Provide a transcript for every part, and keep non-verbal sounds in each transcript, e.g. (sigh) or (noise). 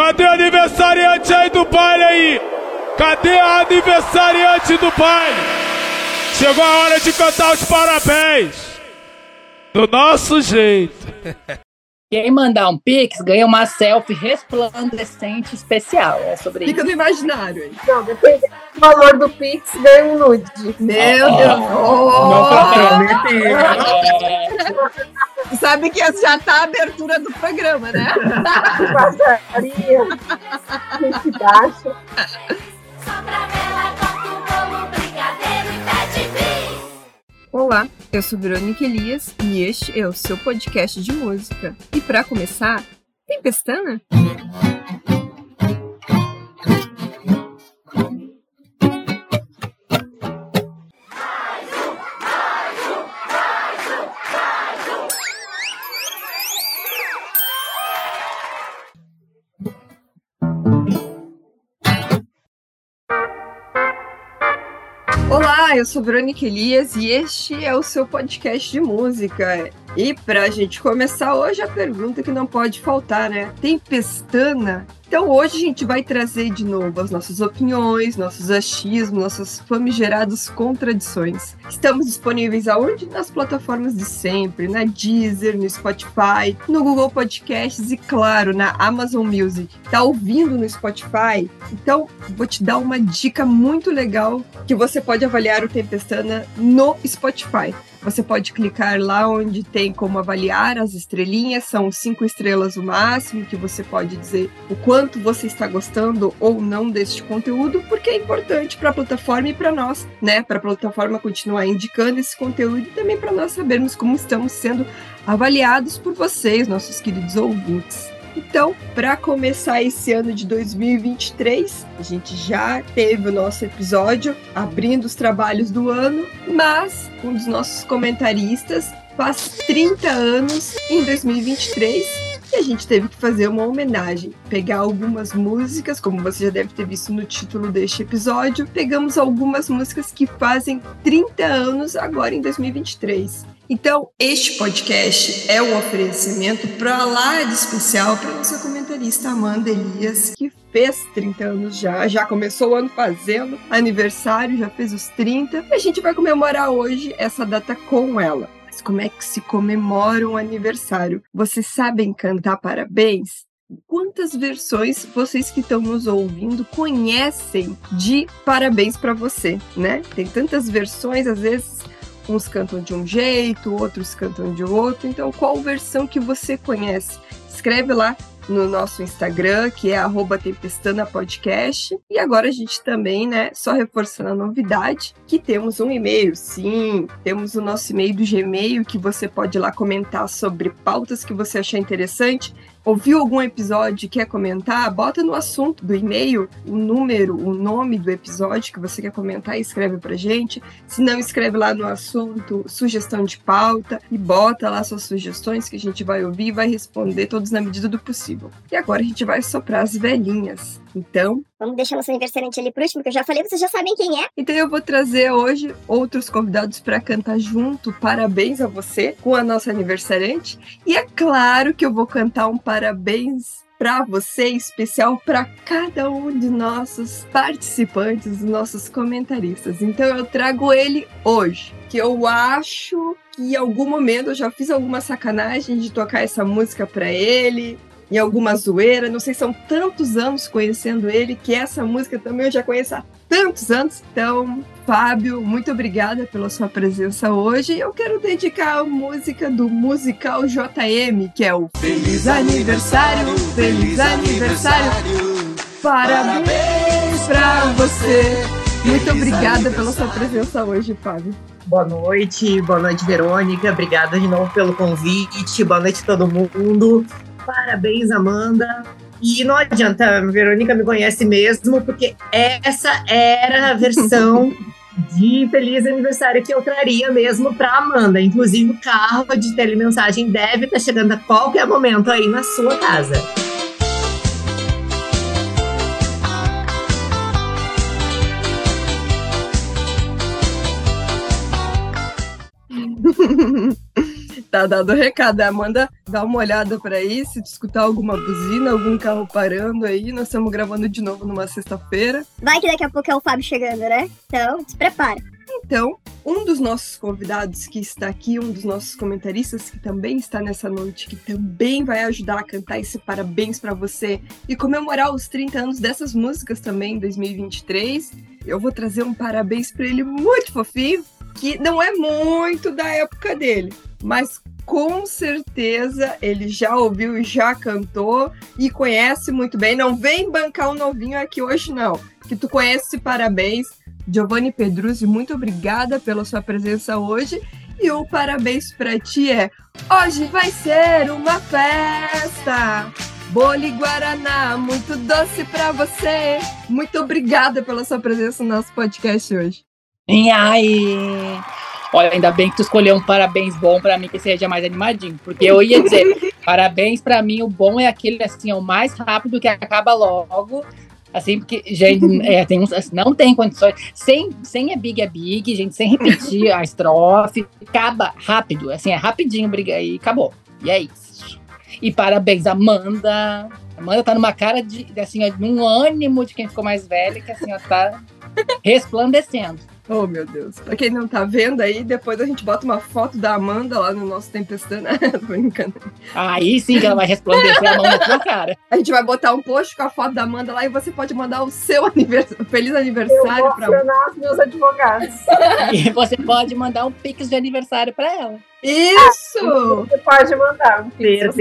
Cadê a aniversariante aí do baile aí? Cadê a aniversariante do baile? Chegou a hora de cantar os parabéns. Do nosso jeito. (laughs) Quem mandar um pix ganha uma selfie resplandecente especial. É sobre Fica isso. no imaginário aí. Não, depende do valor do Pix, ganha um nude. Meu Ah, Deus. não Oh! prometo. Tu Sabe que essa já tá a abertura do programa, né? Passaria. Que se acha? Sobra Olá, eu sou Verônica Elias e este é o seu podcast de música. E para começar, tem pestana? Eu sou Verônica Elias e este é o seu podcast de música. E pra gente começar hoje, a pergunta que não pode faltar, né? Tem pestana? Então hoje a gente vai trazer de novo as nossas opiniões, nossos achismos, nossas famigeradas contradições. Estamos disponíveis aonde? Nas plataformas de sempre, na Deezer, no Spotify, no Google Podcasts e, claro, na Amazon Music. Tá ouvindo no Spotify? Então vou te dar uma dica muito legal que você pode avaliar o Tempestana no Spotify. Você pode clicar lá onde tem como avaliar as estrelinhas, são cinco estrelas o máximo, que você pode dizer o quanto você está gostando ou não deste conteúdo, porque é importante para a plataforma e para nós, né? Para a plataforma continuar indicando esse conteúdo e também para nós sabermos como estamos sendo avaliados por vocês, nossos queridos ouvintes. Então, para começar esse ano de 2023, a gente já teve o nosso episódio abrindo os trabalhos do ano, mas um dos nossos comentaristas faz 30 anos em 2023 e a gente teve que fazer uma homenagem. Pegar algumas músicas, como você já deve ter visto no título deste episódio, pegamos algumas músicas que fazem 30 anos agora em 2023. Então, este podcast é um oferecimento para lá de especial para nossa comentarista Amanda Elias, que fez 30 anos já, já começou o ano fazendo aniversário, já fez os 30, e a gente vai comemorar hoje essa data com ela. Mas como é que se comemora um aniversário? Vocês sabem cantar parabéns? Quantas versões vocês que estão nos ouvindo conhecem de parabéns para você, né? Tem tantas versões, às vezes uns cantam de um jeito, outros cantam de outro. Então, qual versão que você conhece? Escreve lá no nosso Instagram, que é arroba Tempestana Podcast. E agora a gente também, né, só reforçando a novidade, que temos um e-mail, sim, temos o nosso e-mail do Gmail, que você pode ir lá comentar sobre pautas que você achar interessante. Ouviu algum episódio e quer comentar? Bota no assunto do e-mail o número, o nome do episódio que você quer comentar e escreve pra gente. Se não, escreve lá no assunto sugestão de pauta e bota lá suas sugestões que a gente vai ouvir e vai responder todos na medida do possível. E agora a gente vai soprar as velhinhas. Então, Vamos deixar nosso aniversariante ali por último, que eu já falei, vocês já sabem quem é. então eu vou trazer hoje outros convidados para cantar junto. Parabéns a você com a nossa aniversariante. E é claro que eu vou cantar um parabéns para você, especial para cada um de nossos participantes, nossos comentaristas. Então eu trago ele hoje, que eu acho que em algum momento eu já fiz alguma sacanagem de tocar essa música para ele. Em alguma zoeira, não sei, são tantos anos conhecendo ele que essa música também eu já conheço há tantos anos. Então, Fábio, muito obrigada pela sua presença hoje. Eu quero dedicar a música do musical JM, que é o Feliz Aniversário, Feliz Aniversário, parabéns pra você. Muito obrigada pela sua presença hoje, Fábio. Boa noite, boa noite, Verônica. Obrigada de novo pelo convite. Boa noite todo mundo. Parabéns, Amanda. E não adianta, a Verônica me conhece mesmo, porque essa era a versão (laughs) de feliz aniversário que eu traria mesmo para Amanda. Inclusive, o carro de telemensagem deve estar chegando a qualquer momento aí na sua casa. (laughs) Tá dado o recado. Amanda, dá uma olhada para aí, se escutar alguma buzina, algum carro parando aí. Nós estamos gravando de novo numa sexta-feira. Vai que daqui a pouco é o Fábio chegando, né? Então, se prepara. Então, um dos nossos convidados que está aqui, um dos nossos comentaristas que também está nessa noite, que também vai ajudar a cantar esse parabéns para você e comemorar os 30 anos dessas músicas também em 2023. Eu vou trazer um parabéns para ele muito fofinho, que não é muito da época dele, mas com certeza ele já ouviu e já cantou e conhece muito bem. Não vem bancar o novinho aqui hoje, não. Que tu conhece parabéns. Giovanni Pedruzzi, muito obrigada pela sua presença hoje. E o parabéns para ti é: hoje vai ser uma festa. Bolo Guaraná, muito doce para você. Muito obrigada pela sua presença no nosso podcast hoje. E aí? Olha, ainda bem que tu escolheu um parabéns bom pra mim, que seja mais animadinho. Porque eu ia dizer, (laughs) parabéns pra mim, o bom é aquele assim, é o mais rápido que acaba logo. Assim, porque, gente, é, tem uns, assim, não tem condições. Sem, sem é big é big, gente, sem repetir a estrofe. Acaba rápido, assim, é rapidinho, briga e acabou. E é isso. E parabéns, Amanda. Amanda tá numa cara de, de, assim, ó, num ânimo de quem ficou mais velha, que assim, ó, tá (laughs) resplandecendo. Oh, meu Deus. Pra quem não tá vendo aí, depois a gente bota uma foto da Amanda lá no nosso Tempestando. (laughs) Tô brincando. Aí sim que ela vai resplandecer a mão na tua cara. A gente vai botar um post com a foto da Amanda lá e você pode mandar o seu aniversário, feliz Eu aniversário vou pra acionar os meus advogados. E você pode mandar um pix de aniversário pra ela. Isso! Você pode mandar. um pode Certeza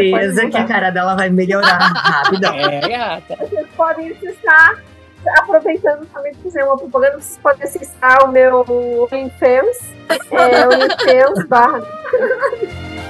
que a mandar. cara dela vai melhorar rapidão. É, gata. Vocês podem acessar, aproveitando também de fazer uma propaganda, vocês podem acessar o meu OnlyFans, é OnlyFans barra (laughs)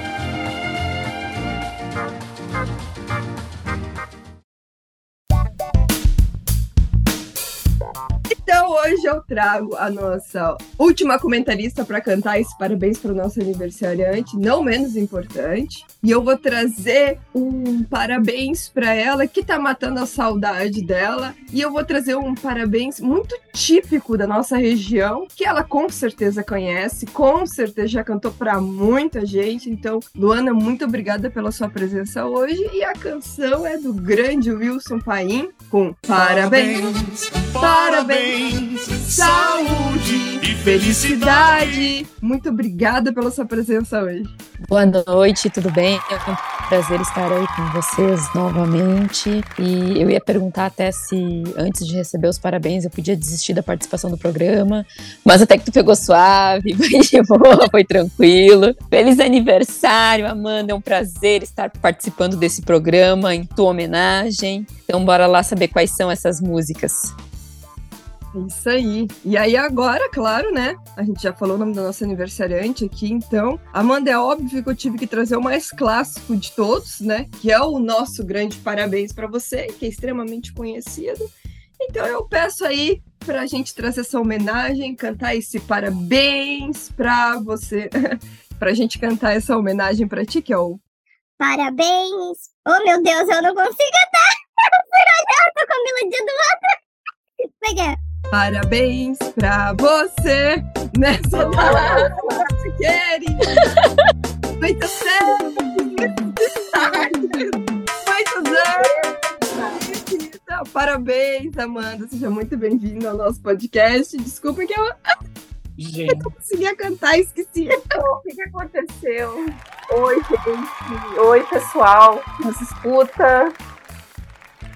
Então hoje eu trago a nossa última comentarista para cantar esse parabéns para o nosso aniversariante, não menos importante. E eu vou trazer um parabéns para ela que tá matando a saudade dela. E eu vou trazer um parabéns muito típico da nossa região, que ela com certeza conhece, com certeza já cantou para muita gente. Então, Luana, muito obrigada pela sua presença hoje. E a canção é do grande Wilson Paim com Parabéns. Parabéns, saúde e felicidade. Muito obrigada pela sua presença hoje. Boa noite, tudo bem? É um prazer estar aí com vocês novamente. E eu ia perguntar até se, antes de receber os parabéns, eu podia desistir da participação do programa. Mas até que tu pegou suave, (laughs) foi de boa, foi tranquilo. Feliz aniversário, Amanda. É um prazer estar participando desse programa em tua homenagem. Então, bora lá saber quais são essas músicas. É Isso aí. E aí agora, claro, né? A gente já falou o nome da nossa aniversariante aqui, então. Amanda, é óbvio que eu tive que trazer o mais clássico de todos, né? Que é o nosso grande parabéns para você, que é extremamente conhecido. Então eu peço aí pra gente trazer essa homenagem, cantar esse parabéns pra você, (laughs) pra gente cantar essa homenagem pra ti, que é o Parabéns. Oh, meu Deus, eu não consigo cantar. (laughs) Eu tô com a melodia do outro. É? Parabéns pra você nessa data querida. Muitos anos. Então, Parabéns, Amanda. Seja muito bem-vinda ao nosso podcast. Desculpa que eu Gente. não conseguia cantar, esqueci. O que, que aconteceu? Oi, gente. Oi, pessoal. Nos escuta.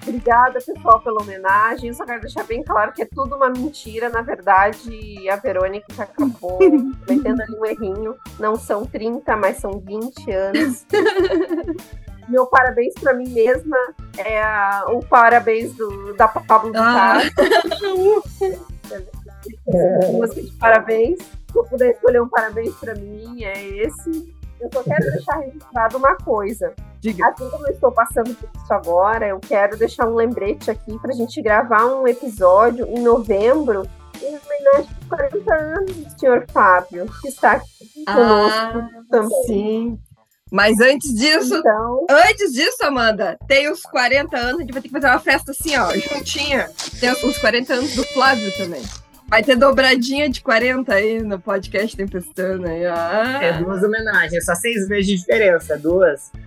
Obrigada, pessoal, pela homenagem. Só quero deixar bem claro que é tudo uma mentira. Na verdade, a Verônica acabou (laughs) metendo ali um errinho. Não são 30, mas são 20 anos. (laughs) Meu parabéns para mim mesma é a- o parabéns do, da Pablo Ah. Música (laughs) de parabéns. Se eu puder escolher um parabéns pra mim, é esse. Eu só quero deixar registrado uma coisa. Diga. Assim como eu estou passando por isso agora, eu quero deixar um lembrete aqui pra gente gravar um episódio em novembro em homenagem aos 40 anos do senhor Fábio, que está aqui conosco também. Ah, sim. Mas antes disso, Então, antes disso, Amanda, tem os 40 anos, a gente vai ter que fazer uma festa assim, ó, juntinha. Tem os 40 anos do Flávio também. Vai ter dobradinha de 40 aí no podcast Tempestando aí. Ah. É duas homenagens, só seis vezes de diferença, duas. (laughs)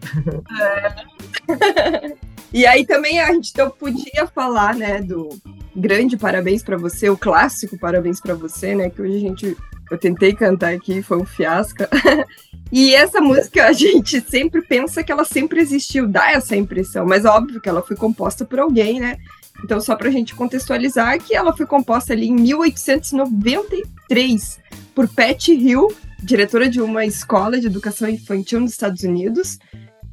E aí também a gente então podia falar, né, do grande parabéns pra você, o clássico parabéns pra você, né, que hoje a gente eu tentei cantar aqui, foi um fiasco. (laughs) e essa música a gente sempre pensa que ela sempre existiu, dá essa impressão, mas óbvio que ela foi composta por alguém, né? Então, só pra gente contextualizar, que ela foi composta ali em 1893 por Pat Hill, diretora de uma escola de educação infantil nos Estados Unidos,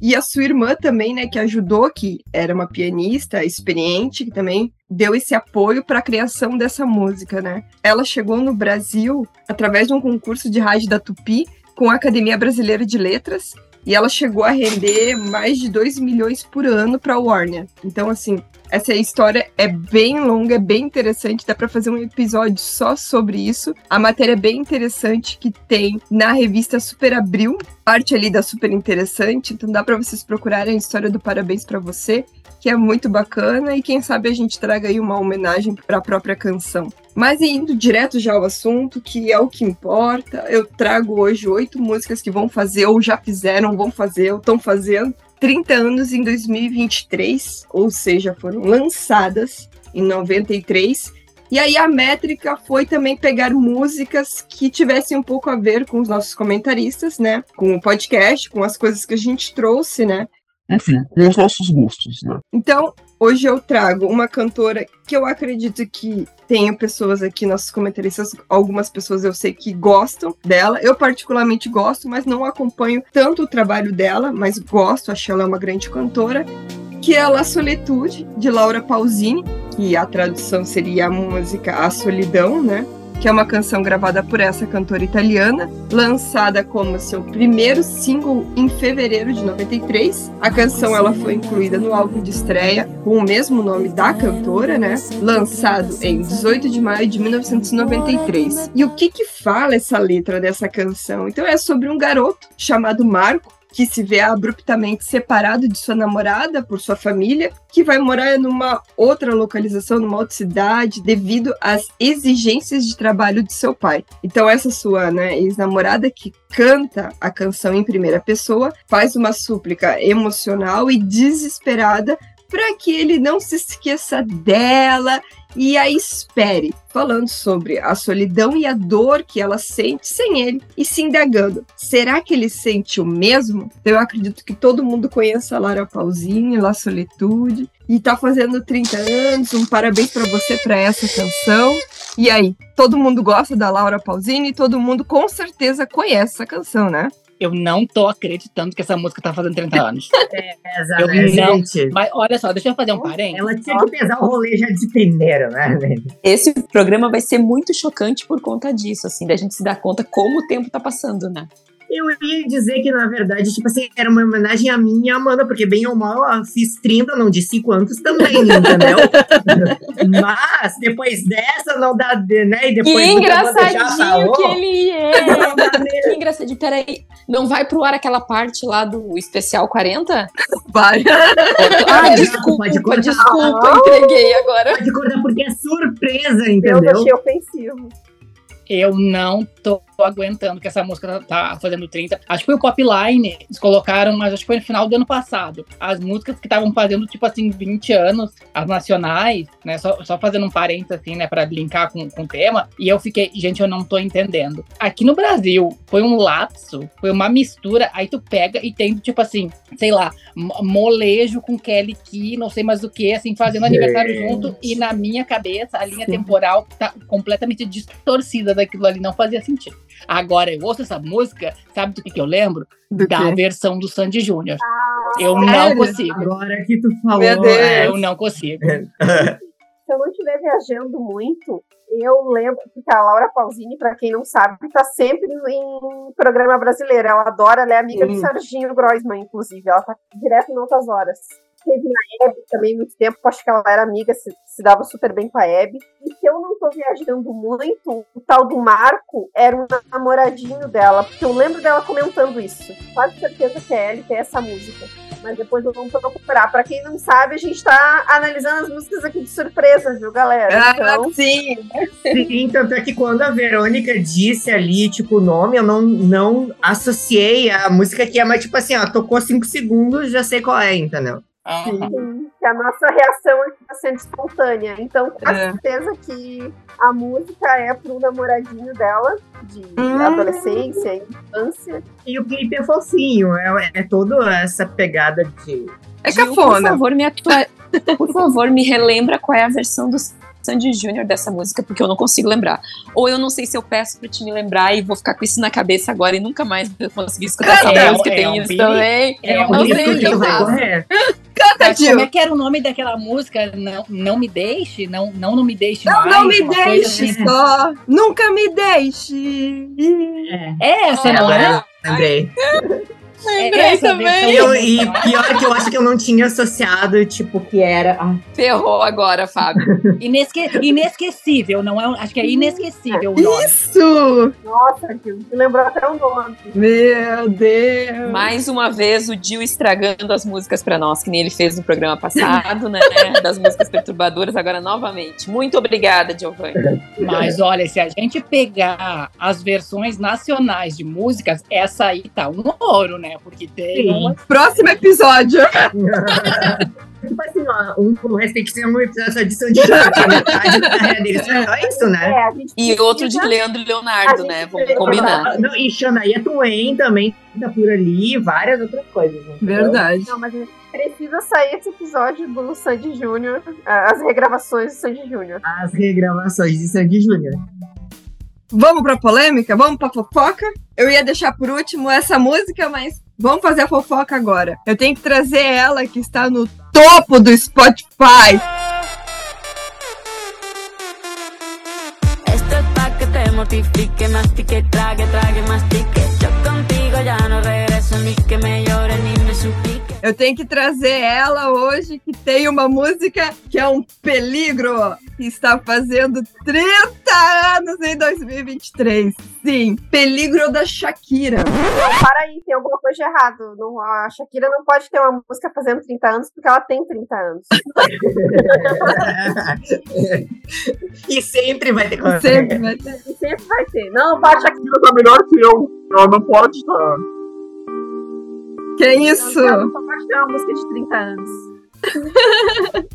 e a sua irmã também, né, que ajudou, que era uma pianista experiente, que também deu esse apoio para a criação dessa música, né? Ela chegou no Brasil através de um concurso de rádio da Tupi com a Academia Brasileira de Letras e ela chegou a render mais de 2 milhões por ano para a Warner. Então, assim, essa história é bem longa, é bem interessante, dá para fazer um episódio só sobre isso. A matéria é bem interessante que tem na revista Super Abril, parte ali da Super Interessante, então dá para vocês procurarem a história do Parabéns para você, que é muito bacana e quem sabe a gente traga aí uma homenagem para a própria canção. Mas indo direto já ao assunto, que é o que importa, eu trago hoje oito músicas que vão fazer, ou já fizeram, vão fazer, ou estão fazendo 30 anos em 2023, ou seja, foram lançadas em 93. E aí a métrica foi também pegar músicas que tivessem um pouco a ver com os nossos comentaristas, né? Com o podcast, com as coisas que a gente trouxe, né? Enfim, com os nossos gostos, né? Então, hoje eu trago uma cantora que eu acredito que tenho pessoas aqui, nossos comentaristas, algumas pessoas eu sei que gostam dela. Eu particularmente gosto, mas não acompanho tanto o trabalho dela, mas gosto, acho ela uma grande cantora. Que é La Solitude, de Laura Pausini, que a tradução seria a música A Solidão, né? Que é uma canção gravada por essa cantora italiana, lançada como seu primeiro single em fevereiro de 93. A canção ela foi incluída no álbum de estreia com o mesmo nome da cantora, né? Lançado em 18 de maio de 1993. E o que que fala essa letra dessa canção? Então é sobre um garoto chamado Marco que se vê abruptamente separado de sua namorada por sua família, que vai morar numa outra localização, numa outra cidade, devido às exigências de trabalho de seu pai. Então, essa sua né, ex-namorada que canta a canção em primeira pessoa faz uma súplica emocional e desesperada para que ele não se esqueça dela e a espere, falando sobre a solidão e a dor que ela sente sem ele e se indagando: será que ele sente o mesmo? Eu acredito que todo mundo conheça a Lara Pausini, La Solitude, e tá fazendo 30 anos. Um parabéns para você para essa canção. E aí, todo mundo gosta da Laura Pausini e todo mundo com certeza conhece essa canção, né? Eu não tô acreditando que essa música tá fazendo 30 anos. (laughs) É, Eu exatamente. não- gente. Mas olha só, deixa eu fazer um parênteses. Ela tinha que pesar o rolê já de primeiro, né? Esse programa vai ser muito chocante por conta disso, assim, da gente se dar conta como o tempo tá passando, né? Eu ia dizer que, na verdade, tipo assim, era uma homenagem a mim e a Amanda, porque bem ou mal, eu fiz 30, não disse quantos também, entendeu? (laughs) Mas, depois dessa, não dá, né? E depois Que engraçadinho falou, que ele é! (laughs) que engraçadinho. Peraí, não vai pro ar aquela parte lá do especial 40? Vai. (laughs) Ah, desculpa, pode cortar. desculpa, entreguei agora. Pode cortar porque é surpresa, Eu entendeu? achei ofensivo. Eu não tô aguentando que essa música tá, tá fazendo 30. Acho que foi o Popline, eles colocaram, mas acho que foi no final do ano passado. As músicas que estavam fazendo, tipo assim, 20 anos, as nacionais, né? Só, só fazendo um parênteses, assim, né, pra linkar com, com o tema. E eu fiquei, gente, eu não tô entendendo. Aqui no Brasil, foi um lapso, foi uma mistura. Aí tu pega e tem, tipo assim, sei lá, mo- molejo com Kelly Key, não sei mais o que, assim, fazendo aniversário Gente. junto. E na minha cabeça, a linha temporal tá completamente distorcida daquilo ali, não fazia sentido. Agora, eu ouço essa música, sabe do que, que eu lembro? Do Da quê? versão do Sandy Júnior. Eu sério? não consigo. Agora que tu falou. Meu Deus. é, Eu não consigo. (laughs) Se eu não estiver viajando muito, eu lembro, porque a Laura Pausini, pra quem não sabe, tá sempre em programa brasileiro. Ela adora, ela é amiga Hum. do Serginho Groisman, inclusive. Ela tá direto em outras horas. Teve na Hebe também muito tempo, acho que ela era amiga, se, se dava super bem com a Hebe. E se eu não tô viajando muito, o tal do Marco era um namoradinho dela, porque eu lembro dela comentando isso. Quase certeza que é ele, que é essa música. Mas depois vamos procurar. Pra quem não sabe, a gente tá analisando as músicas aqui de surpresa, viu, galera? Ah, Então, sim. Sim, tanto é que quando a Verônica disse ali, tipo, o nome, eu não, não associei a música que é, mas tipo assim, ó, tocou cinco segundos, já sei qual é, entendeu? Sim, que a nossa reação aqui tá sendo espontânea. Então, com É. certeza que a música é pro namoradinho dela, de Hum. adolescência, infância. E o clipe é fofinho, é, é toda essa pegada de. É Gil, Por cafona. favor, me atua... (laughs) por favor, me relembra qual é a versão do Sandy Júnior dessa música, porque eu não consigo lembrar. Ou eu não sei se eu peço pra te me lembrar e vou ficar com isso na cabeça agora e nunca mais vou conseguir escutar essa É, música. é Tem um isso também. É um Não sei o que eu faço. Canta, Mas como é que era o nome daquela música? Não, não me deixe? Não, não, não me deixe Não, mais? não me deixe assim. só. Nunca me deixe. É, É essa, não agora é? lembrei. Lembrei É também. E, eu, e pior que eu acho que eu não tinha associado, tipo, que era. ah, Ferrou agora, Fábio. (laughs) Inesque... Inesquecível, não é? Acho que é inesquecível o nome. Isso! Nossa, me lembrou até o nome. Meu Deus! Mais uma vez, o Dil estragando as músicas pra nós, que nem ele fez no programa passado, né? (laughs) Das músicas perturbadoras, agora novamente. Muito obrigada, Giovanni. Mas olha, se a gente pegar as versões nacionais de músicas, essa aí tá um ouro, né? Porque tem Sim. uma. Próximo episódio. (laughs) Tipo assim, ó, um, o resto tem que ser um episódio só de Jorge, metade da carreira deles. Só isso, né? É, E outro de Leandro e Leonardo, né? Vamos combinar. Ah, Não, e Xanaia Twain também tá por ali, várias outras coisas. né? Verdade. Não, mas precisa sair esse episódio do Sandy Júnior, ah, as regravações do Sandy Júnior. As regravações de Sandy Júnior. Vamos pra polêmica? Vamos pra fofoca? Eu ia deixar por último essa música, mas vamos fazer a fofoca agora. Eu tenho que trazer ela que está no topo do Spotify. Que me llore, ni me suplique. Eu tenho que trazer ela hoje, que tem uma música que é um peligro, que está fazendo 30 anos em 2023. Sim, Peligro da Shakira. Não, para aí, tem alguma coisa de errado. Não, a Shakira não pode ter uma música fazendo 30 anos porque ela tem 30 anos. (laughs) e sempre vai ter coisa. Sempre vai ter. E sempre vai ter. Não, vai, Shakira. tá melhor que eu. Ela não pode estar. Que isso? Ter uma música de 30 anos. (laughs)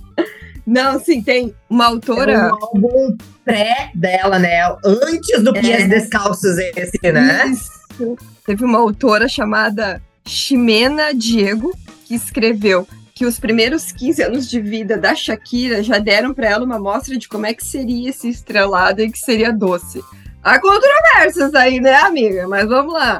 Não, sim, tem uma É autora. um álbum pré dela, né? Antes do Pies É. Descalços esse, né? Isso. Teve uma autora chamada Ximena Diego que escreveu que os primeiros 15 anos de vida da Shakira já deram para ela uma amostra de como é que seria esse estrelado e que seria doce. Há controvérsias aí, né, amiga? Mas vamos lá.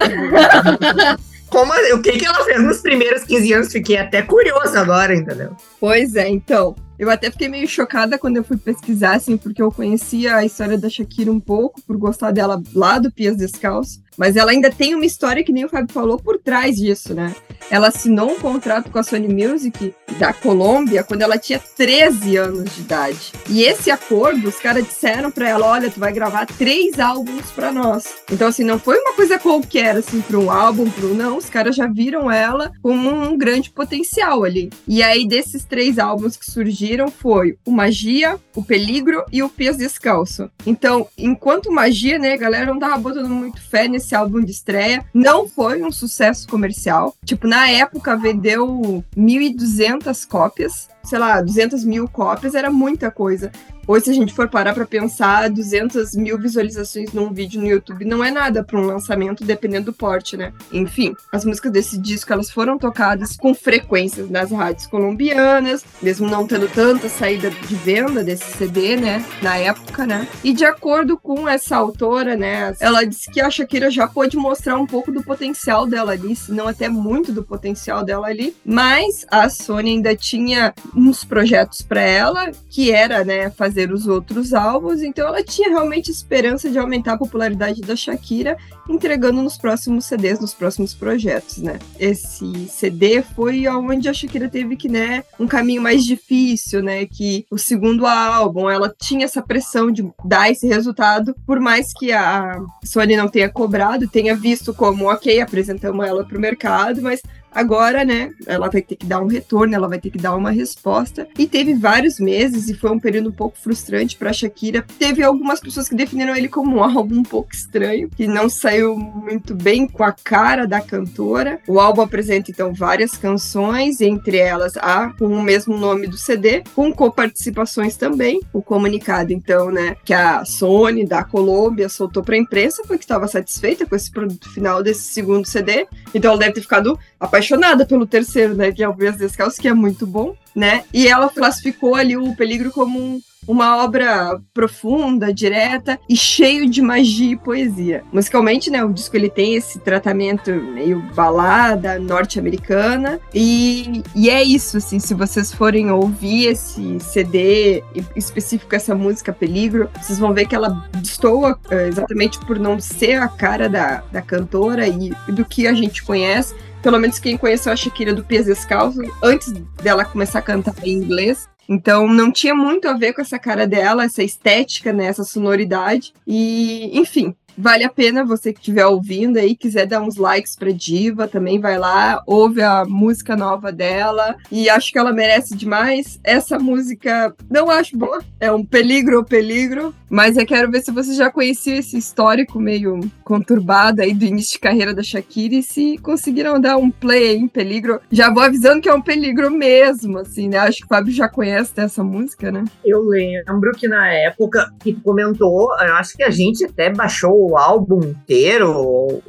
(laughs) Como, o que, que ela fez nos primeiros 15 anos? Fiquei até curioso agora, entendeu? Pois é, então. Eu até fiquei meio chocada quando eu fui pesquisar, assim, porque eu conhecia a história da Shakira um pouco, por gostar dela lá do Pias Descalço. Mas ela ainda tem uma história, que nem o Fábio falou, por trás disso, né? Ela assinou um contrato com a Sony Music da Colômbia quando ela tinha 13 anos de idade. E esse acordo, os caras disseram pra ela: olha, tu vai gravar três álbuns pra nós. Então, assim, não foi uma coisa qualquer, assim, pra um álbum, pra um. Não, os caras já viram ela como um grande potencial ali. E aí, desses três álbuns que surgiram, foi o Magia, o Peligro e o Pias Descalço. Então, enquanto Magia, né, a galera não tava botando muito fé nesse álbum de estreia, não foi um sucesso comercial. Tipo, na época vendeu 1.200 cópias, sei lá, 200 mil cópias, era muita coisa. Hoje, se a gente for parar pra pensar, 200 mil visualizações num vídeo no YouTube não é nada para um lançamento, dependendo do porte, né? Enfim, as músicas desse disco, elas foram tocadas com frequências nas rádios colombianas, mesmo não tendo tanta saída de venda desse CD, né? Na época, né? E de acordo com essa autora, né? Ela disse que a Shakira já pôde mostrar um pouco do potencial dela ali, se não até muito do potencial dela ali, mas a Sony ainda tinha uns projetos para ela, que era, né, fazer os outros álbuns, então ela tinha realmente esperança de aumentar a popularidade da Shakira, entregando nos próximos CDs, nos próximos projetos, né? Esse CD foi onde a Shakira teve que, né, um caminho mais difícil, né, que o segundo álbum, ela tinha essa pressão de dar esse resultado, por mais que a Sony não tenha cobrado, tenha visto como, ok, apresentamos ela para o mercado, mas agora, né, ela vai ter que dar um retorno, ela vai ter que dar uma resposta. E teve vários meses e foi um período um pouco frustrante para Shakira. Teve algumas pessoas que definiram ele como um (laughs) álbum um pouco estranho, que não saiu muito bem com a cara da cantora. O álbum apresenta então várias canções, entre elas a com o mesmo nome do CD, com coparticipações também. O comunicado então, né, que a Sony da Colômbia soltou para a imprensa foi que estava satisfeita com esse produto final desse segundo CD. Então ela deve ter ficado apaixonada pelo terceiro, né, que é o Vias Descalços, que é muito bom, né? E ela classificou ali o Peligro como um uma obra profunda, direta e cheio de magia e poesia. Musicalmente, né, o disco ele tem esse tratamento meio balada norte-americana e, e é isso, assim, se vocês forem ouvir esse CD específico essa música Peligro, vocês vão ver que ela destoa eh, exatamente por não ser a cara da, da cantora e do que a gente conhece, pelo menos quem conheceu a Shakira do Pés Descalço, antes dela começar a cantar em inglês, então não tinha muito a ver com essa cara dela, essa estética, né, essa sonoridade. E, enfim, Vale a pena você que estiver ouvindo aí, quiser dar uns likes pra Diva, também vai lá, ouve a música nova dela. E acho que ela merece demais. Essa música não acho boa, é um peligro peligro, mas eu quero ver se você já conhecia esse histórico meio conturbado aí do início de carreira da Shakira e se conseguiram dar um play aí em peligro. Já vou avisando que é um peligro mesmo, assim, né? Acho que o Fábio já conhece essa música, né? Eu lembro que na época que comentou, acho que a gente até baixou o álbum inteiro, ou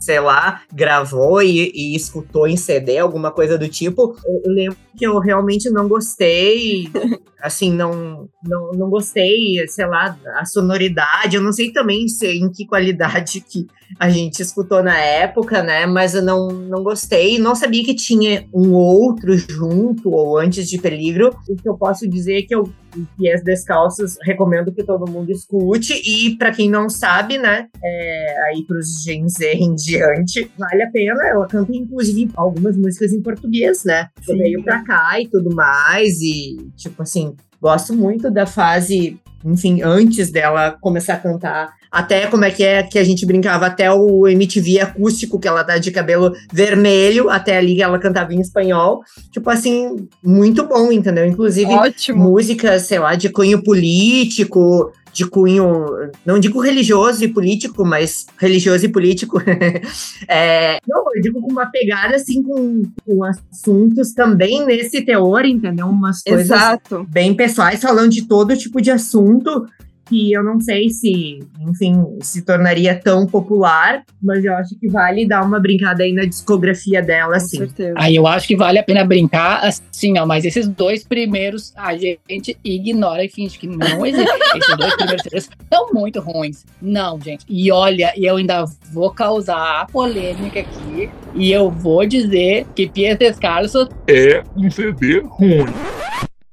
sei lá, gravou e, e, escutou em CD, alguma coisa do tipo. Eu lembro que eu realmente não gostei, (laughs) assim, não, não, não gostei, sei lá, a sonoridade. Eu não sei também se, em que qualidade que a gente escutou na época, né? Mas eu não, não gostei. Não sabia que tinha um outro junto ou antes de Peligro. O que eu posso dizer é que eu Pies Descalços, recomendo que todo mundo escute. E para quem não sabe, né, é, aí pros Gen Z em diante, vale a pena. Ela canta, inclusive, algumas músicas em português, né? Sim. Veio pra cá e tudo mais. E, tipo assim, gosto muito da fase, enfim, antes dela começar a cantar até como é que é que a gente brincava, até o MTV acústico, que ela tá de cabelo vermelho, até ali ela cantava em espanhol. Tipo assim, muito bom, entendeu? Inclusive, Ótimo. músicas, sei lá, de cunho político, de cunho, não digo religioso e político, mas religioso e político. (laughs) é, não, eu digo com uma pegada assim, com, com assuntos também nesse teor, entendeu? Umas coisas Exato. bem pessoais, falando de todo tipo de assunto que eu não sei se, enfim, se tornaria tão popular, mas eu acho que vale dar uma brincada aí na discografia dela, assim. Aí eu acho que vale a pena brincar, assim, ó, mas esses dois primeiros a gente ignora e finge que não existe. (laughs) esses dois primeiros CDs são muito ruins. Não, gente. E olha, eu ainda vou causar a polêmica aqui e eu vou dizer que Pies Descalços é um CD ruim.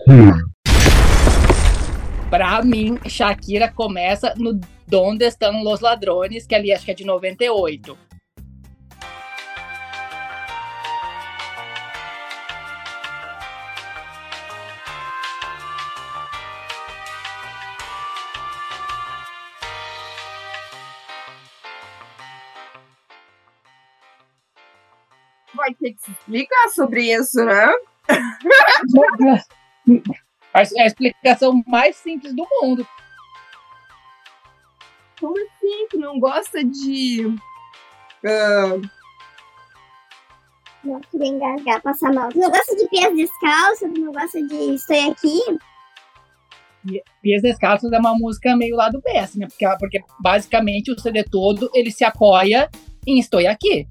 Hum. Pra mim, Shakira começa no Donde Estão Los Ladrones, que ali acho que é de 98. Vai ter que se explicar sobre isso, né? (laughs) É a explicação mais simples do mundo. Como assim? Tu não gosta de. Uh... Não queria engasgar, passar mal. Tu não gosta de pés descalços? Tu não gosta de Estou Aqui? Pies Descalços é uma música meio lado B, assim, né? Porque, porque basicamente o CD todo ele se apoia em Estou Aqui.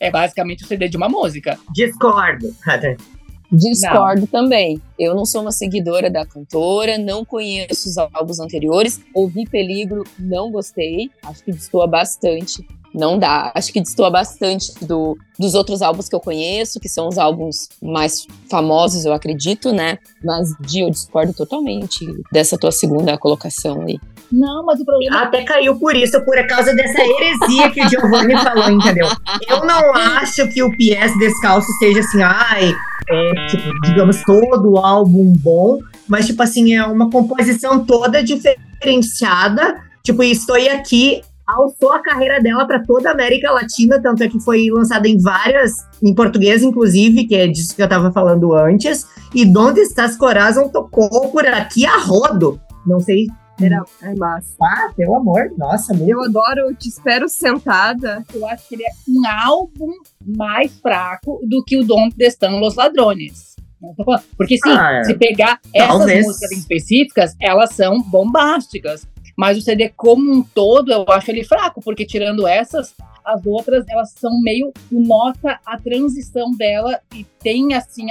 É basicamente o CD de uma música. Discordo. (laughs) Discordo não. também. Eu não sou uma seguidora da cantora, não conheço os álbuns anteriores. Ouvi Peligro, não gostei. Acho que destoa bastante. Não dá. Acho que destoa bastante do, dos outros álbuns que eu conheço, que são os álbuns mais famosos, eu acredito, né? Mas, Di, eu discordo totalmente dessa tua segunda colocação aí. Não, mas o problema. Até caiu por isso, por causa dessa heresia que o Giovanni falou, entendeu? Eu não (laughs) acho que o PS Descalço seja assim, ai, é, tipo, digamos, todo o álbum bom, mas, tipo assim, é uma composição toda diferenciada. Tipo, estou aqui alçou a carreira dela para toda a América Latina, tanto é que foi lançada em várias, em português inclusive, que é disso que eu estava falando antes. E Donde Estás Corazon tocou por aqui a rodo. Não sei era é massa. Ah, pelo amor, nossa, muito. Eu adoro Te Espero Sentada. Eu acho que ele é um álbum mais fraco do que o Donde Estão Los Ladrones. Porque sim, ah, se pegar talvez. essas músicas específicas, elas são bombásticas. Mas o CD como um todo, eu acho ele fraco, porque tirando essas, as outras, elas são meio. Nota a transição dela e tem, assim,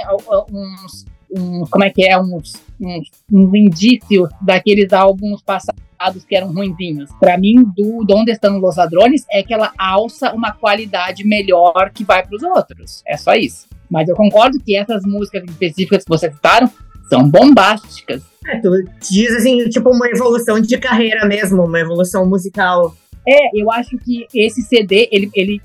uns. uns como é que é? Uns, uns, uns indícios daqueles álbuns passados que eram ruinzinhos. Para mim, do Donde Estão Los Ladrones, é que ela alça uma qualidade melhor que vai para os outros. É só isso. Mas eu concordo que essas músicas específicas que vocês citaram são bombásticas. É, tu diz assim, tipo uma evolução de carreira mesmo, uma evolução musical. É, eu acho que esse CD, ele, ele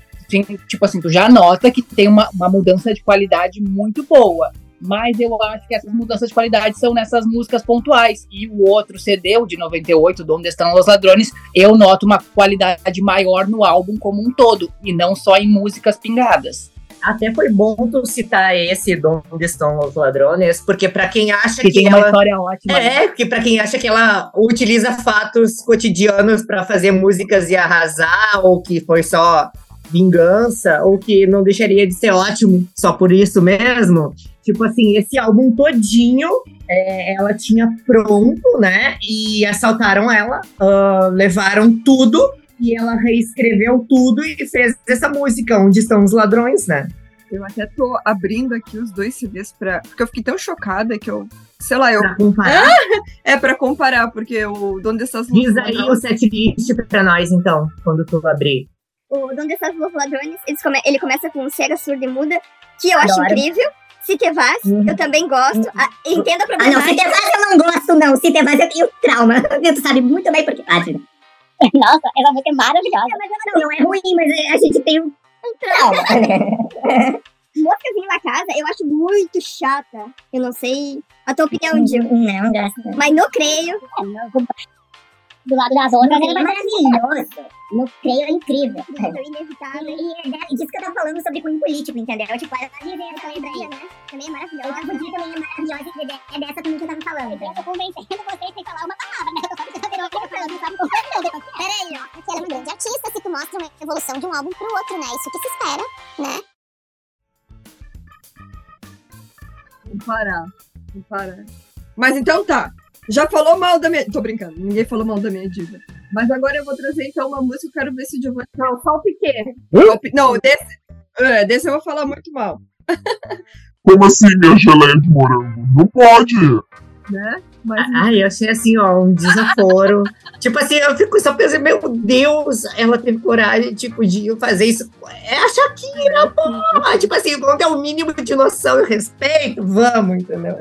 tipo assim, tu já nota que tem uma, uma mudança de qualidade muito boa. Mas eu acho que essas mudanças de qualidade são nessas músicas pontuais. E o outro CD, o de 98, Onde Estão os Ladrones, eu noto uma qualidade maior no álbum como um todo, e não só em músicas pingadas. Até foi bom tu citar esse Onde Estão os Ladrones, porque para quem acha que, que tem ela... uma história ótima. É, né? que para quem acha que ela utiliza fatos cotidianos para fazer músicas e arrasar, ou que foi só vingança, ou que não deixaria de ser ótimo só por isso mesmo. Tipo assim, esse álbum todinho é, ela tinha pronto, né? E assaltaram ela, uh, levaram tudo e ela reescreveu tudo e fez essa música, Onde Estão os Ladrões, né? Eu até tô abrindo aqui os dois CDs pra. Porque eu fiquei tão chocada que eu. Sei lá, eu. Pra comparar? é, pra comparar, porque o Donde Estás Diz aí o setlist pra nós, então, quando tu abrir. O Donde Estás os Ladrões, come... ele começa com Cega, Surda e Muda, que eu acho incrível. Se te vas, uhum. eu também gosto. Uhum. Ah, entenda a problemática. Ah, não, se te vas eu não gosto, não. Se te vas eu tenho trauma. (laughs) Tu sabe muito bem por que. Ah, (laughs) Nossa, essa música é maravilhosa. Não, mas não, não é ruim, mas a gente tem um, um trauma, né? Moscas em casa, eu acho muito chata. Eu não sei a tua opinião, Gil. Não, graças a Deus. Mas não creio. É, não, do lado das outras, ele é maravilhoso. No creio é incrível. É inevitável. E, e, é disso que eu tava falando sobre cunho político, entendeu? Tipo, ela tá vivendo também daí, né? Também é maravilhosa. A Budi também é maravilhosa e é dessa também que eu tava falando. Eu tô convencendo vocês sem falar uma palavra, né? Eu tô falando que eu não sabe como (laughs) Peraí, ó. Porque ela é uma grande artista, se tu mostra uma evolução de um álbum pro outro, né? Isso que se espera, né? Vamos parar. Vamos parar. Mas então tá. Já falou mal da minha. Tô brincando, ninguém falou mal da minha diva. Mas agora eu vou trazer então uma música, eu quero ver se o Giovanni. Não, só o Piquet. Não, desse. É, desse eu vou falar muito mal. Como assim, minha geleia de morango? Não pode! Né? Mas... Ai, eu achei assim, ó, um desaforo. (laughs) tipo assim, eu fico só pensando, meu Deus, ela teve coragem, tipo, de fazer isso. É a Shakira, pô! Tipo assim, vamos ter o um mínimo de noção e respeito? Vamos, entendeu?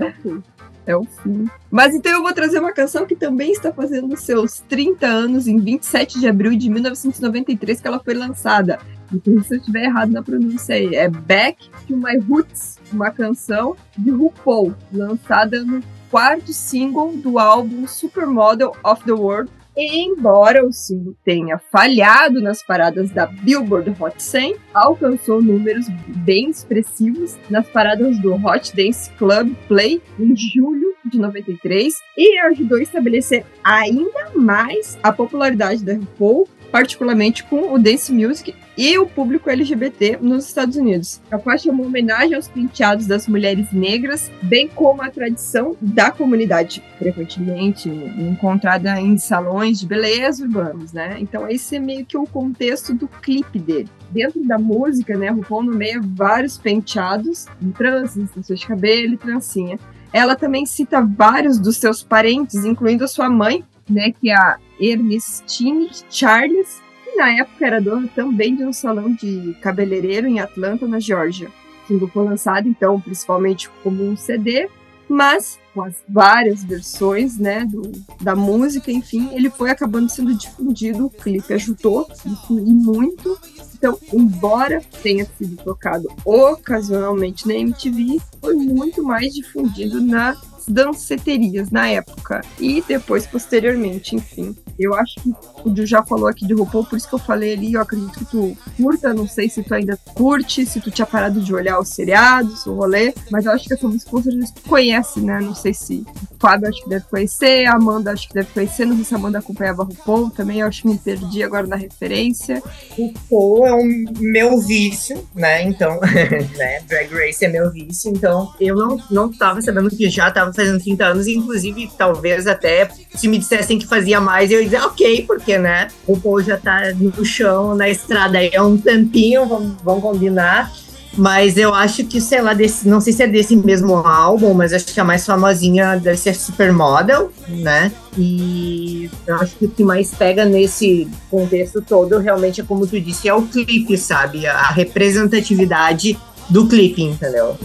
É. Ok é o fim. Mas então eu vou trazer uma canção que também está fazendo seus 30 anos em 27 de abril de 1993 que ela foi lançada. Então, se eu estiver errado na pronúncia aí, é Back to My Roots, uma canção de RuPaul, lançada no quarto single do álbum Supermodel of the World, embora o single tenha falhado nas paradas da Billboard Hot 100, alcançou números bem expressivos nas paradas do Hot Dance Club Play em julho de 93 e ajudou a estabelecer ainda mais a popularidade da RuPaul particularmente com o dance music e o público LGBT nos Estados Unidos. A faixa é uma homenagem aos penteados das mulheres negras, bem como a tradição da comunidade, frequentemente encontrada em salões de beleza urbanos, né? Então esse é meio que o contexto do clipe dele. Dentro da música, né, RuPaul nomeia vários penteados, tranças, extensões de cabelo e trancinha. Ela também cita vários dos seus parentes, incluindo a sua mãe, né, que é a Ernestine Charles, que na época era dona também de um salão de cabeleireiro em Atlanta, na Geórgia. O single foi lançado, então, principalmente como um CD, mas com as várias versões, né, do, da música, enfim, ele foi acabando sendo difundido, o clipe ajudou e muito. Então, embora tenha sido tocado ocasionalmente na MTV, foi muito mais difundido nas danceterias na época e depois posteriormente, enfim, Eu acho que o Gil já falou aqui de RuPaul, por isso que eu falei ali, eu acredito que tu curta, não sei se tu ainda curte, se tu tinha parado de olhar os seriados, o rolê, mas eu acho que essa música certeza tu conhece, né? Não sei se o Fábio acho que deve conhecer, a Amanda acho que deve conhecer, não sei se a Amanda acompanhava RuPaul também, eu acho que me perdi agora na referência. RuPaul é um meu vício, né? Então, (laughs) né? Drag Race é meu vício, então eu não, não tava sabendo que já tava fazendo 30 anos, inclusive talvez até se me dissessem que fazia mais, eu ia dizer ok, porque, né? O Paul já tá no chão, na estrada aí há um tempinho, vamos, vamos combinar. Mas eu acho que, sei lá, desse, não sei se é desse mesmo álbum, mas acho que a mais famosinha deve ser Supermodel, né? E eu acho que o que mais pega nesse contexto todo, realmente, é como tu disse, é o clipe, sabe? A representatividade do clipe, entendeu?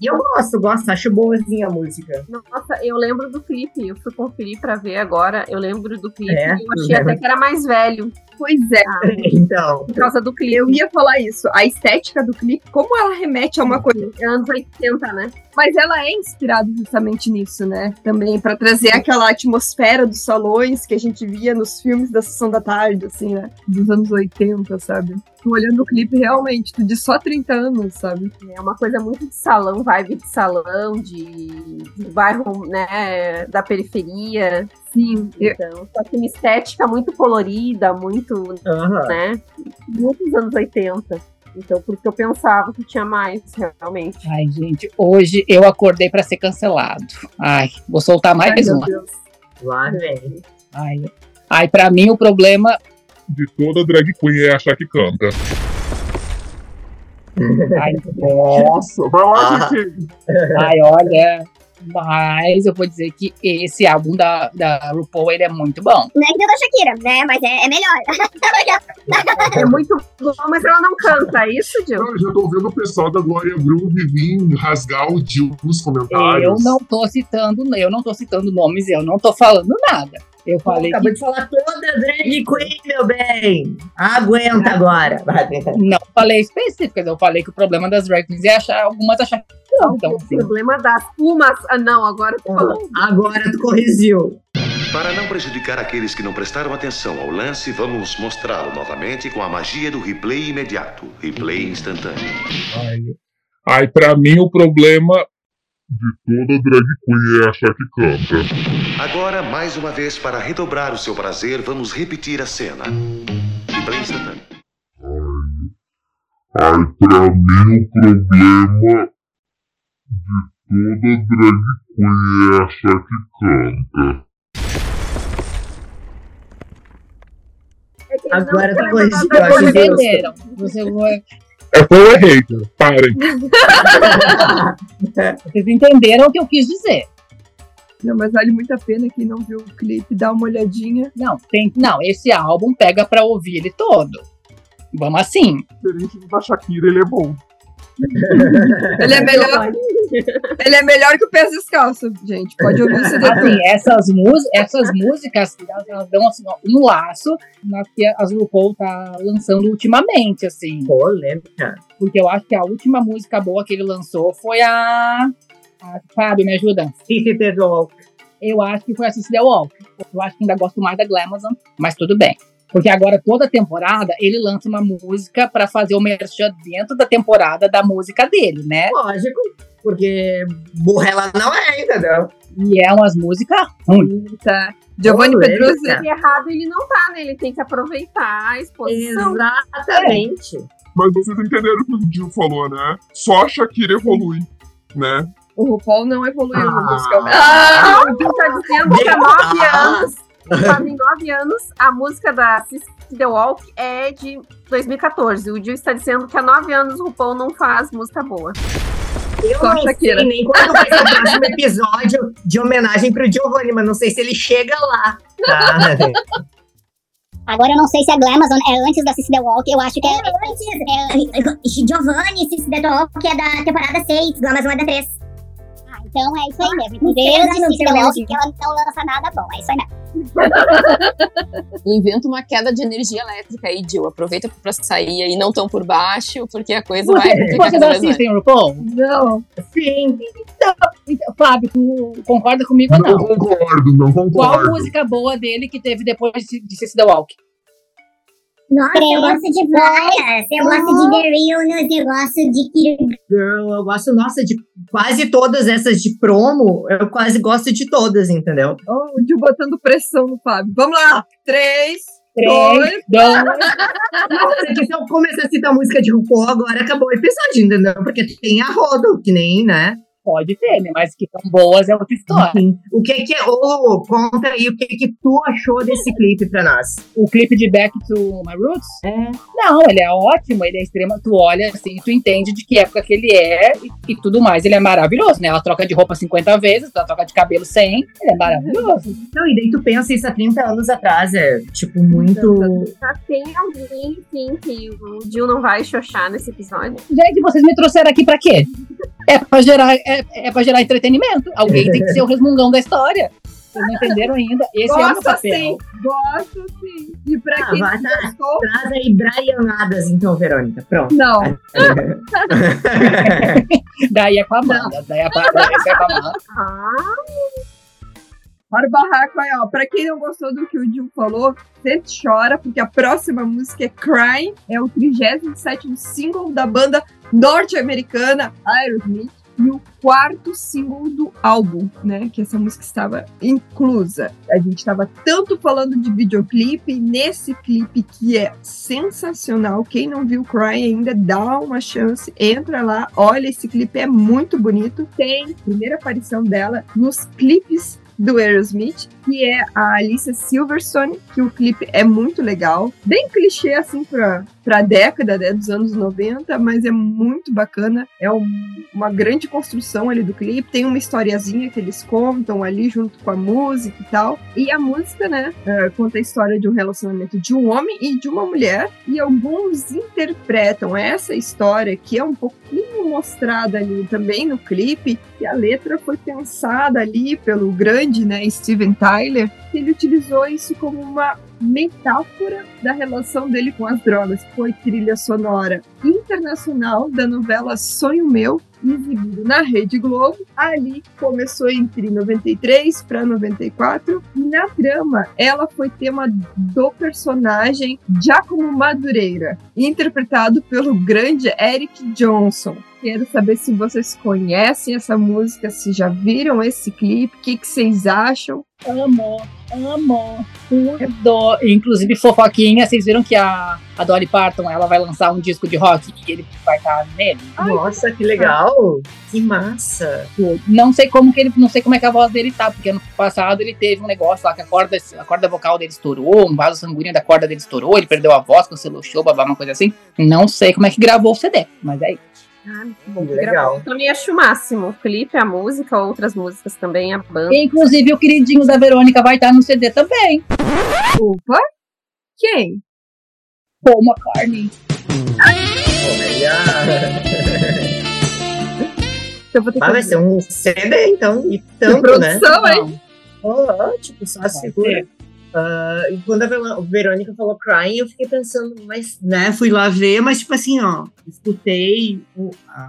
E eu gosto, gosto, acho boazinha a música. Nossa, eu lembro do clipe, eu fui conferir pra ver agora, eu lembro do clipe É? e eu achei até que era mais velho. Pois é. Então, Por causa do clipe. Eu ia falar isso. A estética do clipe, como ela remete a uma coisa. Anos 80, né? Mas ela é inspirada justamente nisso, né? Também pra trazer aquela atmosfera dos salões que a gente via nos filmes da sessão da tarde, assim, né? Dos anos 80, sabe? Tu olhando o clipe, realmente, tu de só 30 anos, sabe? É uma coisa muito de salão, vibe de salão, de, de bairro, né, da periferia. Sim. Então, só que uma estética muito colorida, muito, aham. né, muitos anos 80. Então, por isso que eu pensava que tinha mais, realmente. Ai, gente, hoje eu acordei pra ser cancelado. Ai, vou soltar mais Ai, meu uma. Deus. lá vem. Ai, ai para mim o problema. De toda drag queen é achar que canta. Ai, (laughs) Nossa, vai lá, Ah. gente. ai, olha. Mas eu vou dizer que esse álbum da, da RuPaul ele é muito bom. Não é que deu da Shakira, né? Mas é, é melhor. (laughs) É muito bom, mas ela não canta, é isso, Gil? Eu já tô vendo o pessoal da Glória Groove vir rasgar o Jill nos comentários. Eu não tô citando, eu não tô citando nomes, eu não tô falando nada. Eu falei Acabou que de falar toda drag queen, meu bem. Aguenta agora. Vai, não falei específicas, eu falei que o problema das drag queens é achar algumas achar que não. Então, O problema das pumas. Ah, não, agora tu falou. Agora tu corrigiu. Para não prejudicar aqueles que não prestaram atenção ao lance, vamos mostrá-lo novamente com a magia do replay imediato, replay instantâneo. Ai, ai, pra mim o problema de toda drag queen é achar que canta. Agora, mais uma vez, para redobrar o seu prazer, vamos repetir a cena. Replay instantâneo. Ai, pra mim o problema de toda drag queen é achar que canta. Que Agora corrigiu, levantar eu acho entenderam. Você vai- É foi eu errei, cara. Parem. (laughs) vocês entenderam o que eu quis dizer. Não, mas vale muito a pena quem não viu o clipe, dá uma olhadinha. Não, tem, não, esse álbum pega pra ouvir ele todo. Vamos assim. Diferente do da Shakira, ele é bom. (laughs) Ele é melhor. ele é melhor que o Pés Descalço, gente. Pode ouvir esse detalhe. Assim, essas, mus- essas músicas, elas, elas dão assim, ó, um laço nas que as RuPaul tá lançando ultimamente, assim. Polêmica. Porque eu acho que a última música boa que ele lançou foi a. a Fábio, me ajuda? Cici Pedro. Eu acho que foi a Cecilia Walker. Eu acho que ainda gosto mais da Glamazon, mas tudo bem. Porque agora, toda temporada, ele lança uma música pra fazer o merchan dentro da temporada da música dele, né? Lógico, porque burra ela não é, entendeu? E é umas músicas ruins. Tá. Giovanni Polêmica. Pedroso. E errado ele não tá, né? Ele tem que aproveitar a exposição. Exatamente. Mas vocês entenderam o que o Gil falou, né? Só a Shakira evolui, né? O RuPaul não evoluiu Ah. musicalmente. Ah, o Gil tá dizendo que há nove Ah. anos, fazem nove anos, a música da Sister The Walk é de 2014. O Gil está dizendo que há nove anos o RuPaul não faz música boa. Eu Só não Shakira. sei nem quando vai ser o próximo episódio de homenagem pro Giovanni, mas não sei se ele chega lá. Tá? Agora eu não sei se a Glamazon é antes da Cici The Walk, eu acho que é. antes. É, Giovanni, Cici The Walk é da temporada 6, Glamazon é da 3. Então é isso aí mesmo. Não Inclusive, sei, eu não desisti sei do mesmo. Walk, que ela não lança nada bom. É isso aí (laughs) mesmo. Inventa uma queda de energia elétrica aí, Jill. Aproveita pra sair aí, não tão por baixo, porque a coisa vai complicar Vocês assistem o RuPaul? Não. Sim. Então, então, Fábio, tu concorda comigo ou Não não? concordo, não Qual concordo. música boa dele que teve depois de, de The Walk? Nossa, eu gosto de várias. Eu gosto de The Realness, eu gosto de Kid Girl, eu gosto, nossa, de quase todas essas de promo, eu quase gosto de todas, entendeu? Oh, o Gil botando pressão no Fábio. Vamos lá. Três, Três, dois. Se eu começar a citar música de RuPaul agora, acabou o episódio, entendeu? Porque tem a roda, que nem, né? Pode ter, né? Mas que são boas é outra história. O que que é... Ô, conta aí o que que tu achou desse clipe pra nós. O clipe de Back to My Roots? É. Não, ele é ótimo, ele é extremo. Tu olha assim, tu entende de que época que ele é e, e tudo mais. Ele é maravilhoso, né? Ela troca de roupa 50 vezes, ela troca de cabelo 100. Ele é maravilhoso. Não, e daí tu pensa isso há 30 anos atrás, é, tipo, muito... Já tem alguém, sim, que o Jill não vai xoxar nesse episódio. Gente, vocês me trouxeram aqui pra quê? É pra gerar, é, é pra gerar entretenimento. Alguém tem que ser o resmungão da história. Vocês não entenderam ainda? Esse é o meu Gosto papel. sim. Gosto sim. E pra Ah, quem vai, não tá. gostou, Traz aí Brianadas, então, Verônica. Pronto. não. (laughs) Daí é com a Amanda. Daí é com a, essa é com a Amanda. Ah, Para o barraco aí, ó. Pra quem não gostou do que o Gil falou, sempre chora, porque a próxima música é Crying, é o 37 single da banda norte-americana Aerosmith e o quarto single do álbum, né? Que essa música estava inclusa. A gente estava tanto falando de videoclipe, nesse clipe que é sensacional. Quem não viu Crying ainda dá uma chance, entra lá, olha esse clipe é muito bonito. Tem primeira aparição dela nos clipes do Aerosmith, que é a Alicia Silverstone, que o clipe é muito legal, bem clichê assim pra, pra década né, dos anos 90, mas é muito bacana, é um- uma grande construção ali do clipe, tem uma historiazinha que eles contam ali junto com a música e tal, e a música, né, eh, conta a história de um relacionamento de um homem e de uma mulher, e alguns interpretam essa história que é um pouquinho mostrada ali também no clipe, que a letra foi pensada ali pelo grande, né, Steven Tyler, ele utilizou isso como uma metáfora da relação dele com as drogas. Foi trilha sonora internacional da novela Sonho Meu, exibido na Rede Globo. Ali começou entre 93 para 94 e na trama ela foi tema do personagem Giacomo Madureira, interpretado pelo grande Eric Johnson. Quero saber se vocês conhecem essa música, se já viram esse clipe, o que, que vocês acham? Amo, amo, tudo. Inclusive, fofoquinha, vocês viram que a, a Dolly Parton ela vai lançar um disco de rock e ele vai estar nele? Nossa, que legal! Que massa! Não sei como que ele, não sei como é que a voz dele tá, porque ano passado ele teve um negócio lá que a corda, a corda vocal dele estourou, um vaso sanguíneo da corda dele estourou, ele perdeu a voz, cancelou o show, babá, uma coisa assim. Não sei como é que gravou o CD, mas é isso. Ah, legal. eu também acho o máximo. O clipe, a música, outras músicas também, a banda. Inclusive o queridinho da Verônica vai estar no CD também. Opa! Quem? Paul McCartney. Eu vou ter que Ah, vai ser um CD, então, e tanto, né? produção, hein? Oh, tipo, só segura. ser. E quando a Ver- Verônica falou Crying, eu fiquei pensando, mas, né, fui lá ver, mas, tipo assim, ó, escutei,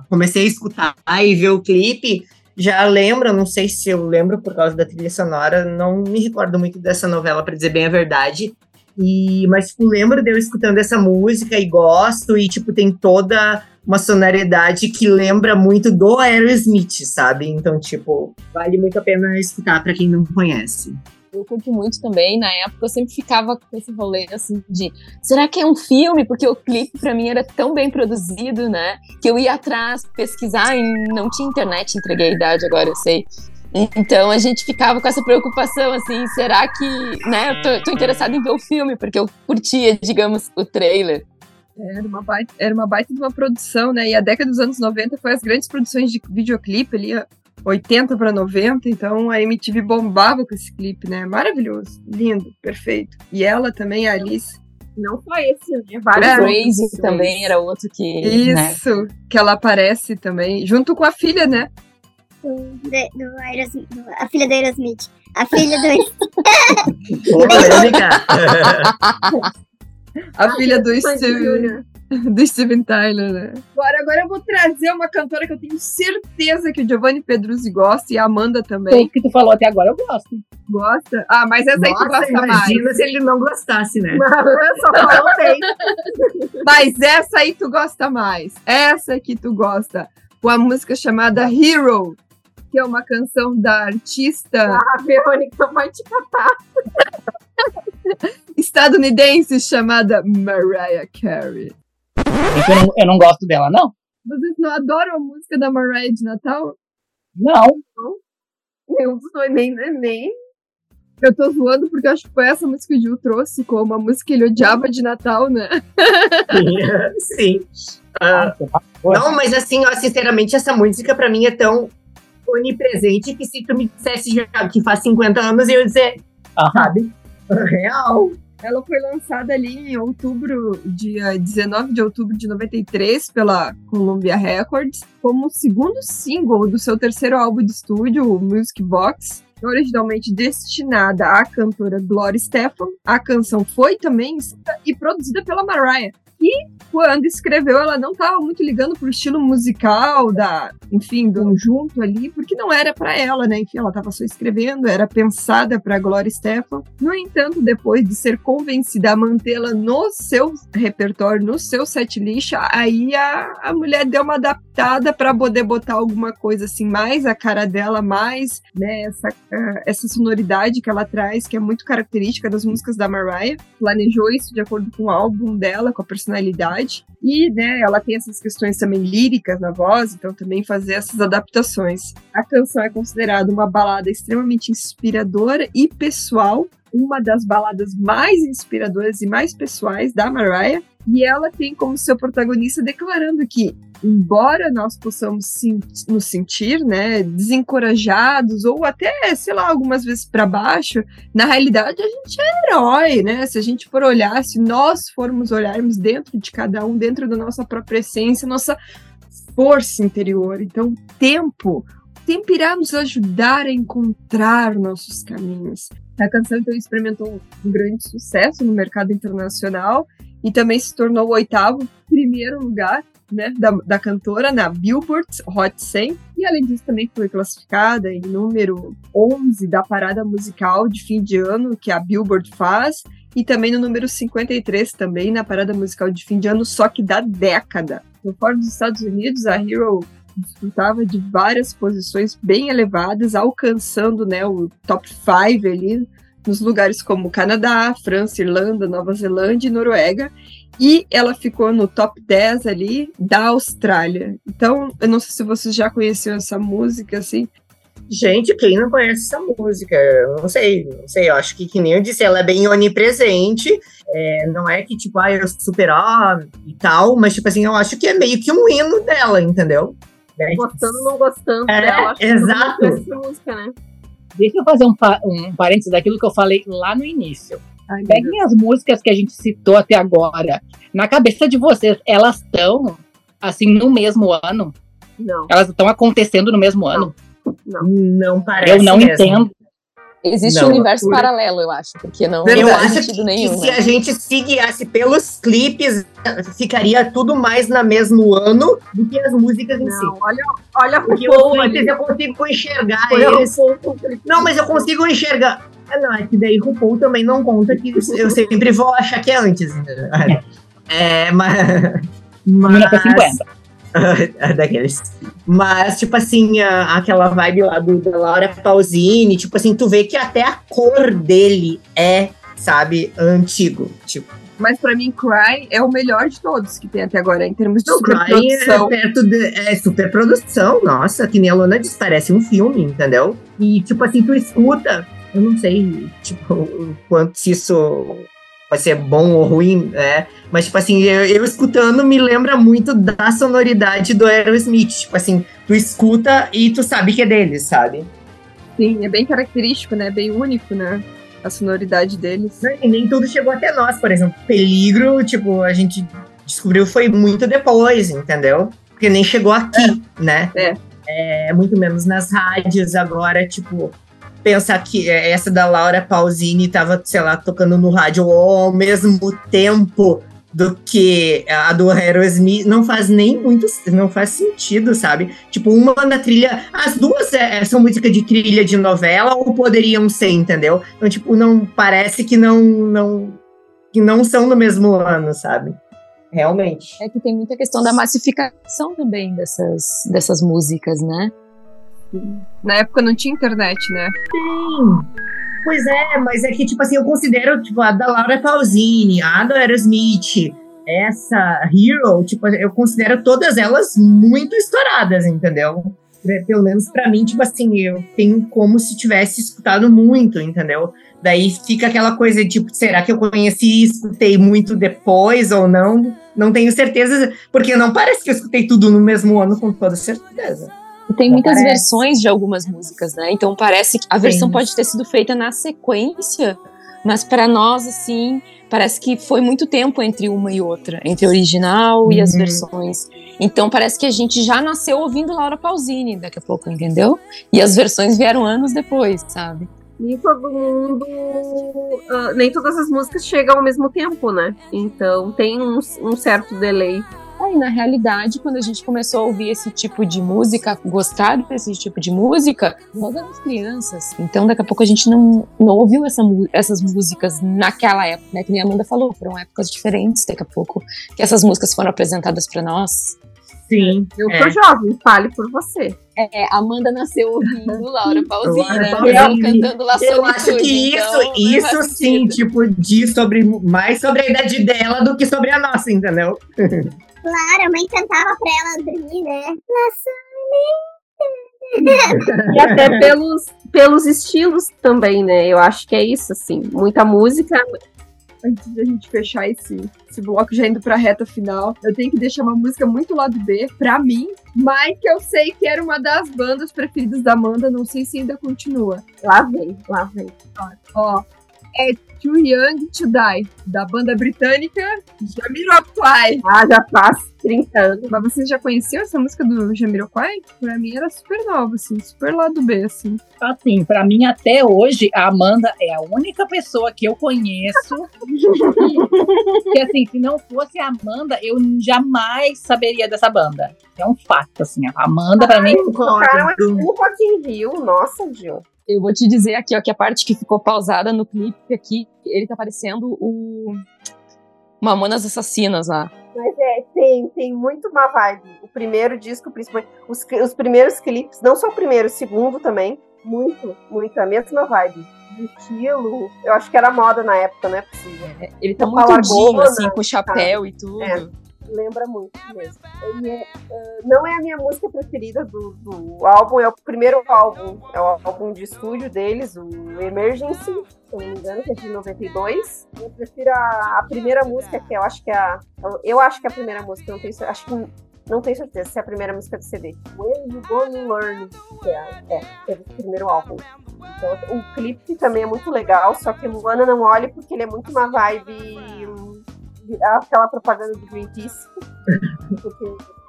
comecei a escutar e ver o clipe, já lembro, não sei se eu lembro por causa da trilha sonora, não me recordo muito dessa novela, pra dizer bem a verdade, e, mas, tipo, lembro de eu escutando essa música e gosto, e, tipo, tem toda uma sonoridade que lembra muito do Aerosmith, sabe? Então, tipo, vale muito a pena escutar pra quem não conhece. Eu curto muito também. Na época eu sempre ficava com esse rolê assim de será que é um filme? Porque o clipe pra mim era tão bem produzido, né? Que eu ia atrás pesquisar e não tinha internet, entreguei a idade, agora eu sei. Então a gente ficava com essa preocupação assim, será que, né, eu tô, tô interessada em ver o filme, porque eu curtia, digamos, o trailer. Era uma, baita, era uma baita de uma produção, né? E a década dos anos 90 foi as grandes produções de videoclipe ali, 80 para 90, então a MTV bombava com esse clipe, né? Maravilhoso, lindo, perfeito. E ela também, a Alice. Não foi esse, né? Vários É. outros Crazy também era outro que, né, Isso, que ela aparece também, junto com a filha, né? do, do Aerosmith, do- a filha do Aerosmith. A filha do. (laughs) (laughs) A filha do Steven, (laughs) do Steven Tyler, né? Agora, agora eu vou trazer uma cantora que eu tenho certeza que o Giovanni Pedruzzi gosta e a Amanda também. Tudo que tu falou até agora eu gosto. Gosta? Ah, mas essa aí tu Nossa, gosta imagina mais. se ele não gostasse, né? Só falou (laughs) bem. Mas essa aí tu gosta mais. Essa que tu gosta. Com a música chamada Hero, que é uma canção da artista A Verônica vai te catar. estadunidense chamada Mariah Carey. Eu não, eu não gosto dela, não. Vocês não adoram a música da Mariah de Natal? Não. Nenhum dos dois, nem, nem. Eu tô zoando porque eu acho que foi essa música que o Gil trouxe como a música que ele odiava de Natal, né? Sim. Ah, não, mas assim, ó, sinceramente, essa música pra mim é tão onipresente que se tu me dissesse já que faz 50 anos, eu ia dizer, sabe? Real. Ela foi lançada ali em outubro, dia 19 de outubro de 93, pela Columbia Records, como o segundo single do seu terceiro álbum de estúdio, o Music Box, originalmente destinada à cantora Gloria Stefan. A canção foi também escrita e produzida pela Mariah. E quando escreveu, ela não estava muito ligando pro estilo musical da, enfim, do conjunto ali, porque não era para ela, né? Enfim, ela estava só escrevendo, era pensada para Gloria Stefan. No entanto, depois de ser convencida a mantê-la no seu repertório, no seu setlist, aí a, a mulher deu uma adaptada para poder botar alguma coisa assim mais a cara dela, mais né, essa, ah, essa sonoridade que ela traz, que é muito característica das músicas da Mariah. Planejou isso de acordo com o álbum dela, com a personalidade. E, né, ela tem essas questões também líricas na voz, então também fazer essas adaptações. A canção é considerada uma balada extremamente inspiradora e pessoal, uma das baladas mais inspiradoras e mais pessoais da Mariah. E ela tem como seu protagonista declarando que, embora nós possamos nos sentir, né, desencorajados ou até, sei lá, algumas vezes para baixo, na realidade a gente é herói, né? Se a gente for olhar, se nós formos olharmos dentro de cada um, dentro da nossa própria essência, nossa força interior. Então, tempo, tempo irá nos ajudar a encontrar nossos caminhos. A canção então experimentou um grande sucesso no mercado internacional e também se tornou o oitavo primeiro lugar né, da, da cantora na Billboard Hot 100 e além disso também foi classificada em número 11 da parada musical de fim de ano que a Billboard faz e também no número 53 também na parada musical de fim de ano só que da década. Então, fora dos Estados Unidos, a Hero disputava de várias posições bem elevadas, alcançando né, o top 5 ali nos lugares como Canadá, França, Irlanda, Nova Zelândia e Noruega. E ela ficou no top 10 ali da Austrália. Então, eu não sei se vocês já conheciam essa música, assim. Gente, quem não conhece essa música? Eu não sei, não sei. Eu acho que, que nem eu disse, ela é bem onipresente. É, não é que, tipo, ah, eu super e tal, mas, tipo assim, eu acho que é meio que um hino dela, entendeu? Gostando ou não gostando É, dela, acho que exato. essa música, né? Deixa eu fazer um, um parênteses daquilo que eu falei lá no início. Ai, Peguem as músicas que a gente citou até agora. Na cabeça de vocês, elas estão, assim, no mesmo ano? Não, Elas estão acontecendo no mesmo ano? não. Não parece eu não mesmo. entendo. Existe Não, um universo loucura. paralelo, eu acho, porque não Eu não que, sentido que nenhum. se né? a gente se guiasse pelos clipes, ficaria tudo mais no mesmo ano do que as músicas em si. Não, olha, olha o Porque RuPaul clipes eu consigo enxergar Olha o eles. O clipe. Não, mas eu consigo enxergar. Ah, não, é que daí RuPaul também não conta que eu sempre vou achar que é antes. entendeu? É, mas. mas 1950. (laughs) daqueles. Mas, tipo assim, a- aquela vibe lá do, da Laura Pausini, tipo assim, tu vê que até a cor dele é, sabe, antigo. Tipo, Mas pra mim, Cry é o melhor de todos que tem até agora, em termos de o Cry é superprodução. perto de. É super produção, nossa, que nem a Luna disse, parece um filme, entendeu? E, tipo assim, tu escuta, eu não sei, tipo, o quanto se isso pode ser bom ou ruim, né? Mas, tipo assim, eu, eu escutando me lembra muito da sonoridade do Aerosmith. Tipo assim, tu escuta e tu sabe que é deles, sabe? Sim, é bem característico, né? Bem único, né? A sonoridade deles. E nem tudo chegou até nós, por exemplo. Peligro, tipo, a gente descobriu foi muito depois, entendeu? Porque nem chegou aqui, né? é, muito menos nas rádios. Agora, tipo, pensar que essa da Laura Pausini estava, sei lá, tocando no rádio ao mesmo tempo do que a do Aerosmith não faz nem muito, não faz sentido, sabe? Tipo, uma na trilha, as duas é, são música de trilha de novela ou poderiam ser, entendeu? Então, tipo, não parece que não não que não são no mesmo ano, sabe? Realmente. É que tem muita questão da massificação também dessas dessas músicas, né? Na época não tinha internet, né? Sim. Pois é, mas é que, tipo assim, eu considero, tipo, a da Laura Pausini, a do Aerosmith, essa Hero, tipo, eu considero todas elas muito estouradas, entendeu? Pelo menos para mim, tipo assim, eu tenho como se tivesse escutado muito, entendeu? Daí fica aquela coisa de, tipo, será que eu conheci e escutei muito depois ou não? Não tenho certeza, porque não parece que eu escutei tudo no mesmo ano com toda certeza. Tem muitas parece. versões de algumas músicas, né? Então parece que a versão Sim. pode ter sido feita na sequência, mas para nós, assim, parece que foi muito tempo entre uma e outra, entre a original uhum. e as uhum. versões. Então parece que a gente já nasceu ouvindo Laura Pausini daqui a pouco, entendeu? E as versões vieram anos depois, sabe? Nem todo mundo. Uh, nem todas as músicas chegam ao mesmo tempo, né? Então tem um, um certo delay. Aí, na realidade, quando a gente começou a ouvir esse tipo de música, gostar desse tipo de música, nós éramos crianças. Então, daqui a pouco a gente não, não ouviu essa, essas músicas naquela época, né? Que nem a Amanda falou, foram épocas diferentes, daqui a pouco, que essas músicas foram apresentadas para nós. Sim. Eu é. sou jovem, fale por você. É, Amanda nasceu ouvindo (laughs) Laura Pausini, cantando La Eu acho que isso, então, isso sim, tipo, diz sobre, mais sobre a idade dela do que sobre a nossa, entendeu? (laughs) Claro, a mãe cantava pra ela dormir, né? e até (laughs) pelos, pelos estilos também, né? Eu acho que é isso, assim. Muita música. Antes de a gente fechar esse, esse bloco, já indo pra reta final, eu tenho que deixar uma música muito lado B, pra mim, mas que eu sei que era uma das bandas preferidas da Amanda, não sei se ainda continua. Lá vem, lá vem. Ó, ó é Too Young to Die, da banda britânica Jamiroquai. Ah, já faz 30 anos. Mas vocês já conheciam essa música do Jamiroquai? Pra mim era super nova, assim, super lado B, assim. Assim, pra mim até hoje, a Amanda é a única pessoa que eu conheço (laughs) que, assim, se não fosse a Amanda, eu jamais saberia dessa banda. É um fato, assim, a Amanda pra Ai, mim... O cara é um Rock in Rio, nossa, Gil. Eu vou te dizer aqui, ó, que a parte que ficou pausada no clipe aqui, ele tá parecendo o Mamonas Assassinas lá. Mas é, tem, tem muito uma vibe. O primeiro disco, principalmente, os, os primeiros clipes, não só o primeiro, o segundo também, muito, muito, a mesma vibe. De estilo, eu acho que era moda na época, não é possível. É, ele tá muito Dino, assim, com chapéu tá? e tudo. É lembra muito mesmo. É, uh, não é a minha música preferida do, do, álbum, é o primeiro álbum, é o álbum de estúdio deles, o Emergency, se não me engano, que é de 92. Eu prefiro a, a primeira música, que eu acho que é a. Eu acho que é a primeira música, não tenho, acho que não tenho certeza se é a primeira música do CD. When You Gonna Learn, que é, é, é o primeiro álbum. Então, o clipe também é muito legal, só que Luana não olhe porque ele é muito uma vibe aquela propaganda do Greenpeace. (laughs)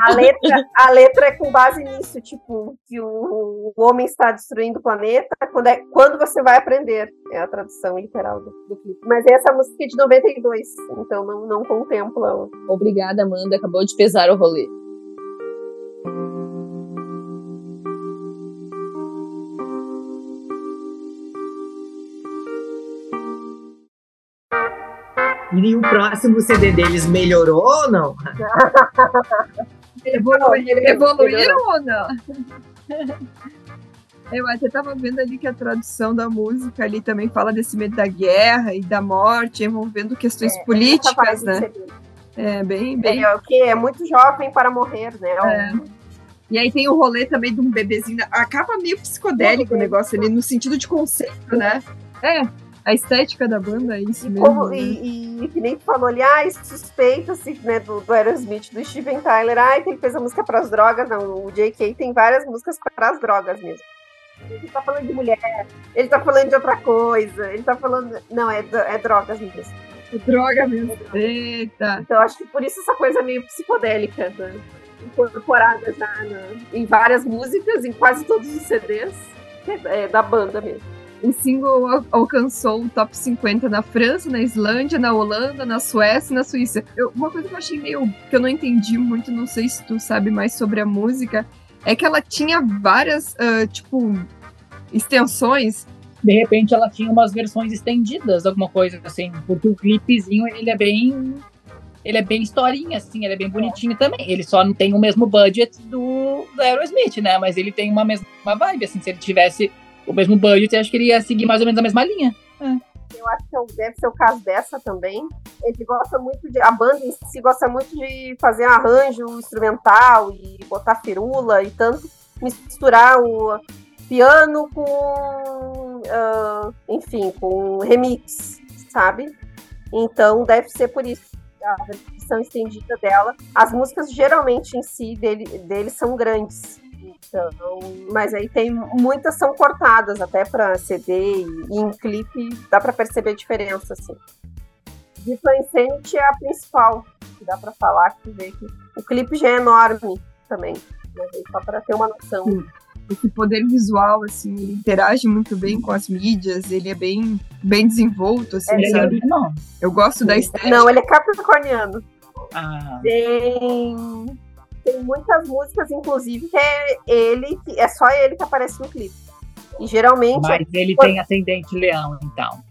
a, letra, a letra é com base nisso, tipo, que o, o homem está destruindo o planeta quando, é, quando você vai aprender. É a tradução literal do, do clipe. Mas essa música é de 92, então não, não contempla. Obrigada, Amanda. Acabou de pesar o rolê. E o próximo CD deles melhorou ou não? Evoluiu, evoluíram ou não? Eu até tava vendo ali que a tradução da música ali também fala desse medo da guerra e da morte, envolvendo questões é, políticas, né? É, bem, bem. É, o que é muito jovem para morrer, né? É. E aí tem o rolê também de um bebezinho. Acaba meio psicodélico o negócio ali, no sentido de conceito, né? É, a estética da banda é isso e mesmo. Como, né? e, e, que nem tu falou ali, ah, suspeita assim, né, do, do Aerosmith, do Steven Tyler, ah, que ele fez a música para as drogas. Não, o J.K. tem várias músicas para as drogas mesmo. Ele tá falando de mulher, ele tá falando de outra coisa, ele tá falando. Não, é, é drogas mesmo. É droga mesmo. Eita. Então acho que por isso essa coisa meio psicodélica. Né? incorporada já na, em várias músicas, em quase todos os CDs é, da banda mesmo. O single alcançou o top 50 na França, na Islândia, na Holanda, na Suécia e na Suíça. Eu, uma coisa que eu achei meio que eu não entendi muito, não sei se tu sabe mais sobre a música, é que ela tinha várias, uh, tipo, extensões. De repente ela tinha umas versões estendidas, alguma coisa assim, porque o clipezinho ele é bem ele é bem historinha, assim, ele é bem bonitinho também. Ele só não tem o mesmo budget do, do Aerosmith, né? Mas ele tem uma mesma vibe, assim, se ele tivesse o mesmo budget, acho que ele ia seguir mais ou menos a mesma linha. É. Eu acho que deve ser o caso dessa também. Ele gosta muito de. A banda em si gosta muito de fazer arranjo instrumental e botar firula e tanto misturar o piano com. Uh, enfim, com remix, sabe? Então deve ser por isso a versão estendida dela. As músicas geralmente em si dele, dele são grandes. Então, mas aí tem muitas são cortadas até para CD e, e, em clipe dá para perceber a diferença assim. Viva Insanity é a principal, que dá para falar que vê que o clipe já é enorme também, mas aí só para ter uma noção. Sim. Esse poder visual, assim, ele interage muito bem com as mídias, ele é bem, bem desenvolto, assim, é, sabe? Não. Eu gosto da estética. Não, ele é capricorniano. Ah. Tem tem muitas músicas, inclusive, que é ele, que é só ele que aparece no clipe. E geralmente. Mas ele tem ascendente leão, então.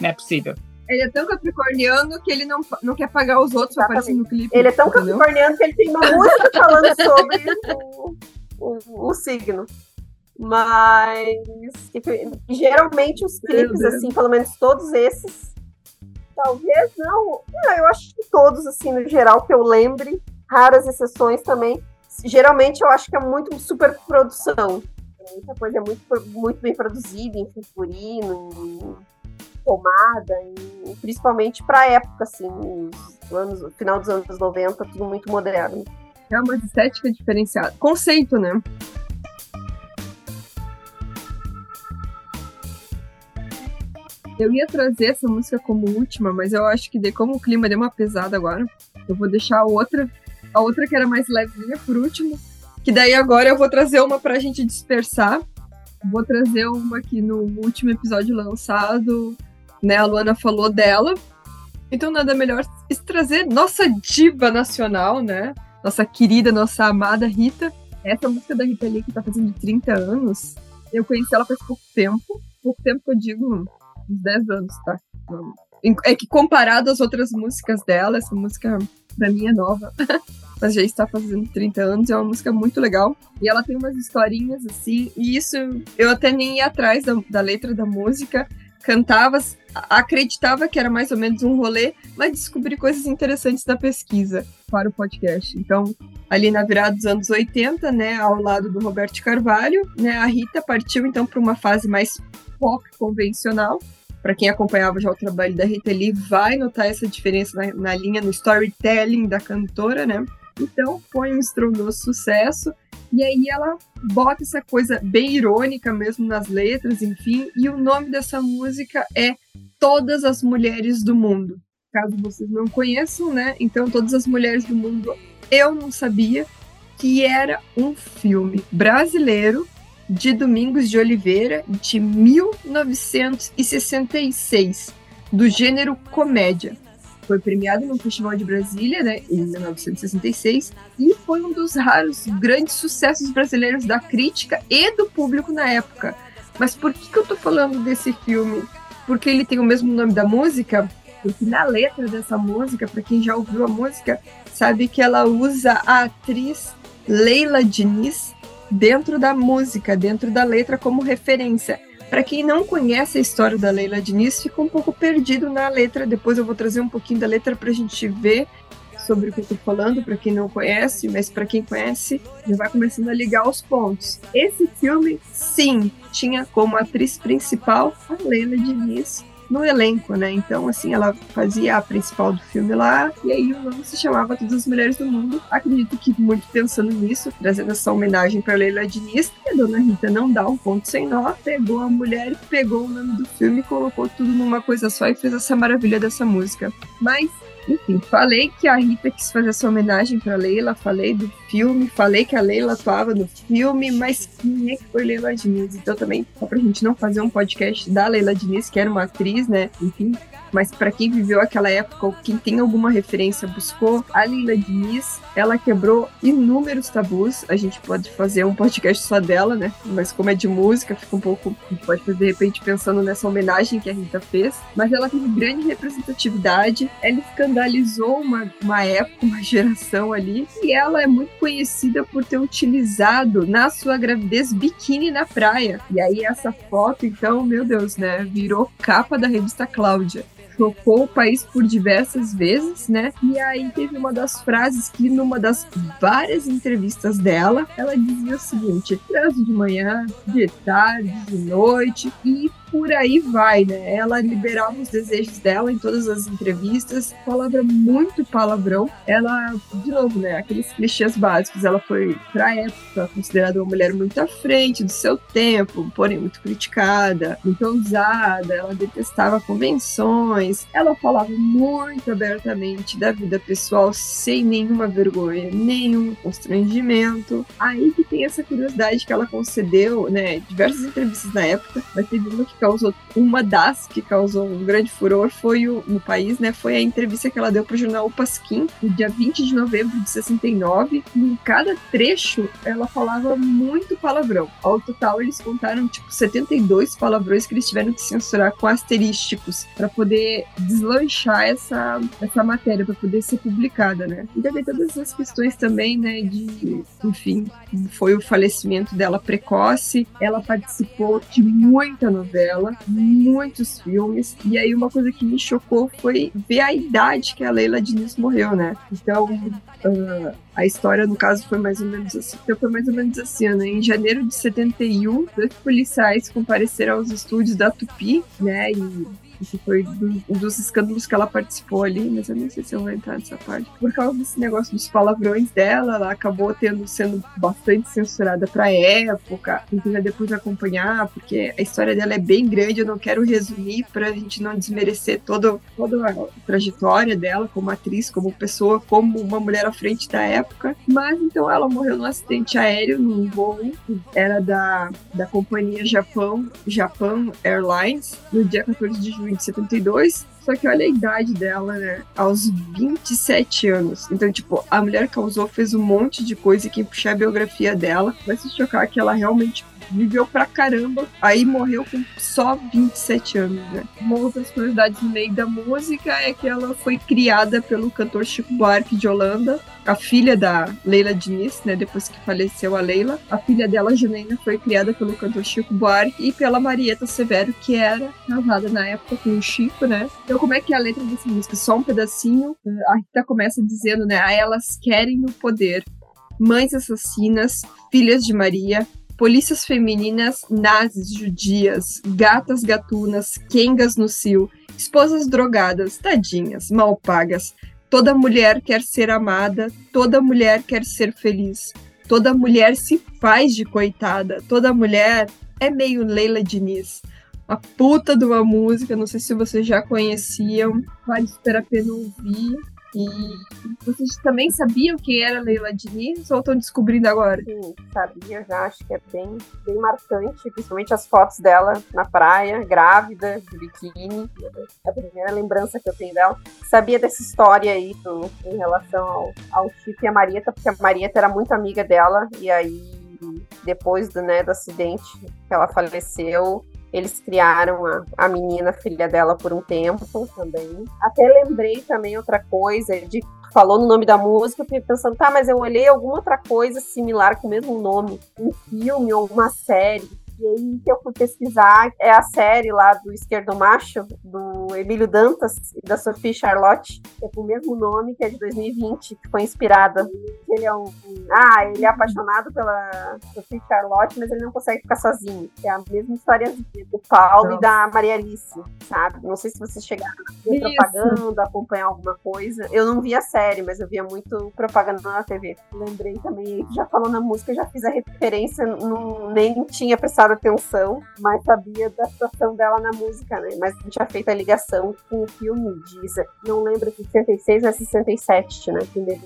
Não é possível. Ele é tão capricorniano que ele não, não quer pagar os outros pra aparecer no clipe. Ele é tão entendeu? capricorniano que ele tem uma música falando sobre o, o, o signo. Mas geralmente os clipes, assim, pelo menos todos esses, talvez não. não. Eu acho que todos, assim, no geral, que eu lembre, raras exceções também. Geralmente eu acho que é muito super produção. Muita coisa é muito, muito bem produzida em figurino, em tomada, em, principalmente para a época, assim, anos, final dos anos 90, tudo muito moderno. É uma estética diferenciada. Conceito, né? Eu ia trazer essa música como última, mas eu acho que de como o clima deu uma pesada agora, eu vou deixar outra a outra que era mais levinha por último. Que daí agora eu vou trazer uma pra gente dispersar. Vou trazer uma que no último episódio lançado, né, a Luana falou dela. Então nada melhor trazer nossa diva nacional, né? Nossa querida, nossa amada Rita. Essa música da Rita Lee que tá fazendo 30 anos. Eu conheci ela faz pouco tempo. Pouco tempo que eu digo, uns 10 anos, tá? É que comparado às outras músicas dela, essa música pra mim é nova. (laughs) mas já está fazendo 30 anos, é uma música muito legal. E ela tem umas historinhas assim, e isso eu até nem ia atrás da, da letra da música, cantava, acreditava que era mais ou menos um rolê, mas descobri coisas interessantes da pesquisa para o podcast. Então, ali na virada dos anos 80, né, ao lado do Roberto Carvalho, né, a Rita partiu então para uma fase mais pop convencional, para quem acompanhava já o trabalho da Rita Lee, vai notar essa diferença na, na, linha, no storytelling da cantora, né? Então foi um estrondoso sucesso. E aí ela bota essa coisa bem irônica mesmo nas letras, enfim. E o nome dessa música é Todas as Mulheres do Mundo. Caso vocês não conheçam, né? Então, Todas as Mulheres do Mundo, eu não sabia que era um filme brasileiro de Domingos de Oliveira, de 1966, do gênero comédia. Foi premiado no Festival de Brasília, né, em 1966, e foi um dos raros grandes sucessos brasileiros da crítica e do público na época. Mas por que, que eu tô falando desse filme? Porque ele tem o mesmo nome da música? Porque na letra dessa música, para quem já ouviu a música, sabe que ela usa a atriz Leila Diniz dentro da música, dentro da letra como referência. Para quem não conhece a história da Leila Diniz, fica um pouco perdido na letra. Depois eu vou trazer um pouquinho da letra para a gente ver sobre o que eu estou falando, para quem não conhece, mas para quem conhece, já vai começando a ligar os pontos. Esse filme, sim, tinha como atriz principal a Leila Diniz, no elenco, né? Então, assim, ela fazia a principal do filme lá, e aí o nome se chamava Todas as Mulheres do Mundo. Acredito que muito pensando nisso, trazendo essa homenagem para Leila Diniz, a dona Rita não dá um ponto sem nó, pegou a mulher, pegou o nome do filme, colocou tudo numa coisa só e fez essa maravilha dessa música. Mas Enfim, falei que a Rita quis fazer essa homenagem para Leila, falei do filme, falei que a Leila atuava no filme, mas quem é que foi Leila Diniz? Então também, só pra gente não fazer um podcast da Leila Diniz, que era uma atriz, né? Enfim, mas para quem viveu aquela época ou quem tem alguma referência buscou, a Leila Diniz, ela quebrou inúmeros tabus. A gente pode fazer um podcast só dela, né? Mas como é de música, fica um pouco. A gente pode fazer de repente pensando nessa homenagem que a Rita fez. Mas ela teve grande representatividade, ela escandalizou uma, uma época, uma geração ali. E ela é muito conhecida por ter utilizado na sua gravidez biquíni na praia. E aí essa foto, então, meu Deus, né? Virou capa da revista Cláudia chocou o país por diversas vezes, né? E aí teve uma das frases que, numa das várias entrevistas dela, ela dizia o seguinte: transo de manhã, de tarde, de noite, e por aí vai, né? Ela liberava os desejos dela em todas as entrevistas, palavra muito palavrão. Ela, de novo, né? Aqueles clichês básicos. Ela foi, pra época, considerada uma mulher muito à frente do seu tempo, porém muito criticada, muito ousada. Ela detestava convenções. Ela falava muito abertamente da vida pessoal, sem nenhuma vergonha, nenhum constrangimento. Aí que tem essa curiosidade que ela concedeu, né? Diversas entrevistas na época, mas teve uma que causou uma das que causou um grande furor foi o, no país, né? Foi a entrevista que ela deu para o jornal O Pasquim, no dia 20 de novembro de 69. E em cada trecho ela falava muito palavrão. Ao total eles contaram tipo 72 palavrões que eles tiveram que censurar com asterísticos para poder deslanchar essa essa matéria para poder ser publicada, né? E também todas as questões também, né, de, enfim, foi o falecimento dela precoce. Ela participou de muita novela muitos filmes. E aí uma coisa que me chocou foi ver a idade que a Leila Diniz morreu, né? Então, uh, a história, no caso, foi mais ou menos assim. Então, foi mais ou menos assim, né? Em janeiro de 71, dois policiais compareceram aos estúdios da Tupi, né? E que foi um dos escândalos que ela participou ali, mas eu não sei se eu vou entrar nessa parte. Por causa desse negócio dos palavrões dela, ela acabou tendo sendo bastante censurada pra época. Quem quiser depois acompanhar, porque a história dela é bem grande, eu não quero resumir pra gente não desmerecer toda, toda a trajetória dela como atriz, como pessoa, como uma mulher à frente da época. Mas então ela morreu num acidente aéreo, num voo, era da, da companhia Japão, Japan Airlines, no dia 14 de junho de 72. Só que olha a idade dela, né? Aos 27 anos. Então, tipo, a mulher causou, fez um monte de coisa e quem puxar a biografia dela vai se chocar que ela realmente viveu pra caramba, aí morreu com só 27 anos, né? Uma outra curiosidade no meio da música é que ela foi criada pelo cantor Chico Buarque de Holanda, a filha da Leila Diniz, né? Depois que faleceu a Leila. A filha dela, Janaina, foi criada pelo cantor Chico Buarque e pela Marieta Severo, que era casada na época com o Chico, né? Então, como é que é a letra dessa música? Só um pedacinho. A Rita começa dizendo, né? A elas querem o poder. Mães assassinas, filhas de Maria, polícias femininas, nazis, judias, gatas gatunas, quengas no cio, esposas drogadas, tadinhas, mal pagas. Toda mulher quer ser amada, toda mulher quer ser feliz. Toda mulher se faz de coitada, toda mulher é meio Leila Diniz. A puta de uma música, não sei se vocês já conheciam, vale super a pena ouvir. E vocês também sabiam quem era Leila Diniz ou estão descobrindo agora? Sim, sabia já, acho que é bem, bem marcante, principalmente as fotos dela na praia, grávida, de biquíni. É a primeira lembrança que eu tenho dela. Sabia dessa história aí do, em relação ao, ao Chico e a Marieta, porque a Marieta era muito amiga dela, e aí depois do, né, do acidente que ela faleceu, eles criaram a, a menina, filha dela, por um tempo também. Até lembrei também outra coisa, de falou no nome da música, eu fiquei pensando, tá, mas eu olhei alguma outra coisa similar com o mesmo nome, um filme ou uma série. E aí que eu fui pesquisar é a série lá do Esquerdo Macho, do Emílio Dantas e da Sophie Charlotte, que é com o mesmo nome, que é de 2020, que foi inspirada. Ele é um. Ah, ele é apaixonado pela Sophie Charlotte, mas ele não consegue ficar sozinho. É a mesma história do Paulo Nossa. e da Maria Alice, sabe? Não sei se vocês chegaram a ver propaganda, acompanhar alguma coisa. Eu não via a série, mas eu via muito propaganda na TV. Lembrei também, já falando na música, já fiz a referência, não, nem tinha prestado prestado atenção, mas sabia da situação dela na música, né? Mas tinha feito a ligação com o filme diz, não lembro se 66 ou 67, né? Primeiro.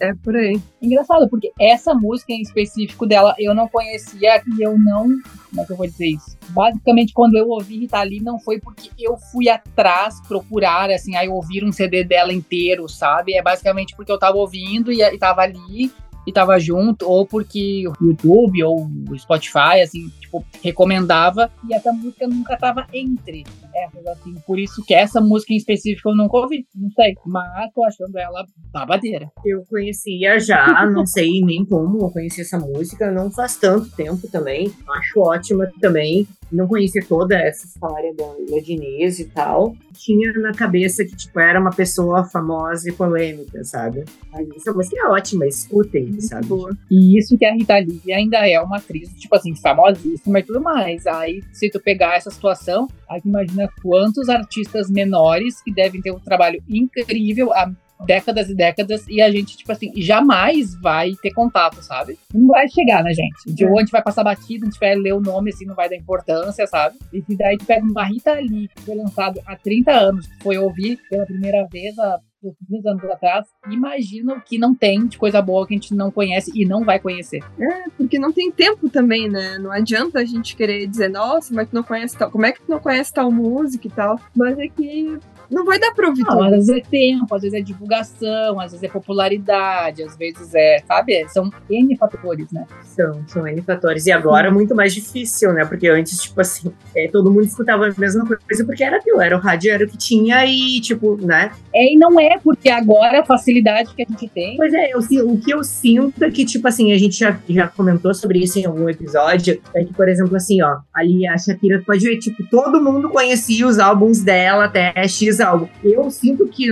É por aí. Engraçado, porque essa música em específico dela eu não conhecia e eu não. Como é que eu vou dizer isso? Basicamente, quando eu ouvi Rita Lee, não foi porque eu fui atrás procurar, assim, aí ouvir um CD dela inteiro, sabe? É basicamente porque eu tava ouvindo e, e tava ali e tava junto, ou porque o YouTube ou o Spotify, assim, tipo, recomendava, e essa música nunca tava entre essas, assim. Por isso que essa música em específico eu nunca ouvi, não sei. Mas tô achando ela babadeira. Eu conhecia já, não sei nem como eu conheci essa música, não faz tanto tempo também. Acho ótima também. Não conhecia toda essa história da Leila Diniz e tal. Tinha na cabeça que, tipo, era uma pessoa famosa e polêmica, sabe? Mas essa música é ótima, escutem, sabe? Boa. E isso que a Rita Lee ainda é uma atriz, tipo assim, famosíssima e tudo mais. Aí, se tu pegar essa situação, aí imagina quantos artistas menores que devem ter um trabalho incrível há décadas e décadas e a gente, tipo assim, jamais vai ter contato, sabe? Não vai chegar na gente. De É. ou a gente vai passar batida, a gente vai ler o nome, assim, não vai dar importância, sabe? E se daí tu pega uma Rita Lee, que foi lançado há 30 anos, que foi ouvir pela primeira vez há poucos anos atrás, imagina o que não tem de coisa boa que a gente não conhece e não vai conhecer. É, porque não tem tempo também, né? Não adianta a gente querer dizer, nossa, mas tu não conhece tal. Como é que tu não conhece tal música e tal? Mas é que não vai dar pra ouvir Não, às vezes é tempo, às vezes é divulgação, às vezes é popularidade, às vezes é, sabe? São N fatores, né? São, são N fatores. E agora é muito mais difícil, né? Porque antes, tipo assim, é, todo mundo escutava a mesma coisa porque era aquilo, era o rádio, era o que tinha e, tipo, né? É, e não é, porque agora a facilidade que a gente tem. Pois é, eu, o que eu sinto é que, tipo assim, a gente já, já comentou sobre isso em algum episódio, é que, por exemplo, assim, ó, ali a Shakira pode ver, tipo, todo mundo conhecia os álbuns dela até X álbum. Eu sinto que,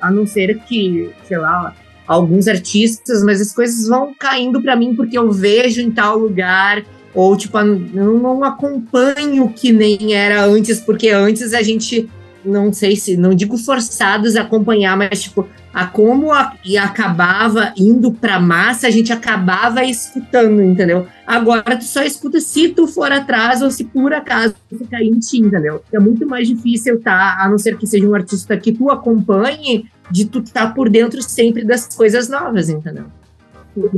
a não ser que, sei lá, alguns artistas, mas as coisas vão caindo pra mim porque eu vejo em tal lugar. Ou, tipo, eu não acompanho que nem era antes, porque antes a gente, não sei se, não digo forçados a acompanhar, mas, tipo, a como a, e acabava indo pra massa, a gente acabava escutando, entendeu? Agora tu só escuta se tu for atrás ou se por acaso tu cair em ti, entendeu? É muito mais difícil, tá? A não ser que seja um artista que tu acompanhe, de tu estar tá por dentro sempre das coisas novas, entendeu?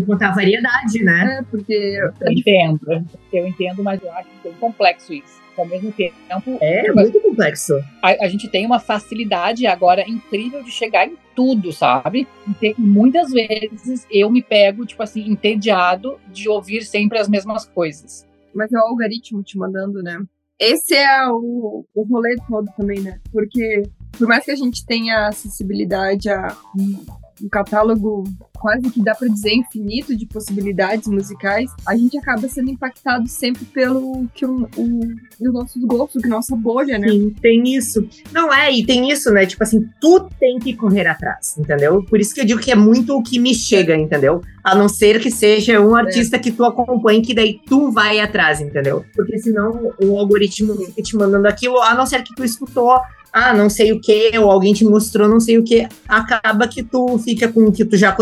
Contar variedade, né? É, porque Eu entendo, eu entendo, mas eu acho que é complexo isso. Ao mesmo tempo, É muito complexo. a, a gente tem uma facilidade agora incrível de chegar em tudo, sabe? E muitas vezes eu me pego, tipo assim, entediado de ouvir sempre as mesmas coisas. mas é o algoritmo te mandando, né? Esse é o, o rolê todo também, né? Porque por mais que a gente tenha acessibilidade a um, um catálogo quase que dá pra dizer infinito de possibilidades musicais, a gente acaba sendo impactado sempre pelo que o, o, os nossos que nossa bolha, né? Sim, tem isso. Não é, e tem isso, né? Tipo assim, tu tem que correr atrás, entendeu? Por isso que eu digo que é muito o que me chega, entendeu? A não ser que seja um artista que tu acompanhe, que daí tu vai atrás, entendeu? Porque senão o algoritmo fica te mandando aquilo, a não ser que tu escutou, ah, não sei o que, ou alguém te mostrou não sei o que, acaba que tu fica com o que tu já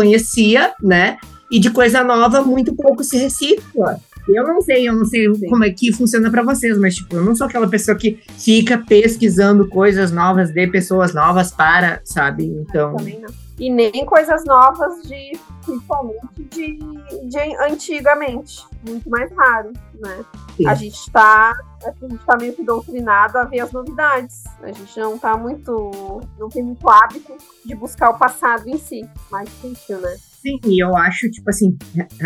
né? E de coisa nova, muito pouco se recicla. Eu não sei, eu não sei como é que funciona pra vocês, mas tipo, eu não sou aquela pessoa que fica pesquisando coisas novas de pessoas novas para, sabe? Então, Também não. E nem coisas novas de, principalmente de, de antigamente. Muito mais raro, né? Sim. A gente tá. A gente tá meio que doutrinado a ver as novidades. A gente não tá muito. não tem muito hábito de buscar o passado em si. Mais difícil, né? Sim, e eu acho, tipo assim,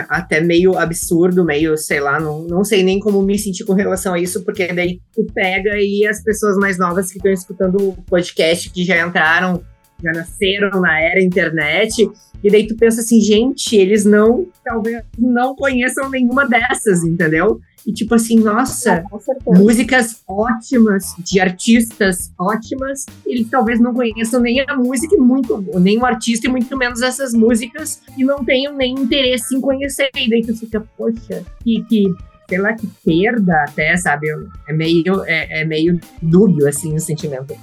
até meio absurdo, meio, sei lá, não, não sei nem como me sentir com relação a isso, porque daí tu pega e as pessoas mais novas que estão escutando o podcast, que já entraram, já nasceram na era internet, e daí tu pensa assim, gente, eles não, talvez não conheçam nenhuma dessas, entendeu? E tipo assim, nossa, certeza. músicas ótimas, de artistas ótimas, eles talvez não conheçam nem a música, muito, nem o artista, e muito menos essas músicas, e não tenham nem interesse em conhecer. E daí tu fica, poxa, que, que sei lá, que perda até, sabe? É meio, é, é meio dúbio, assim, o sentimento.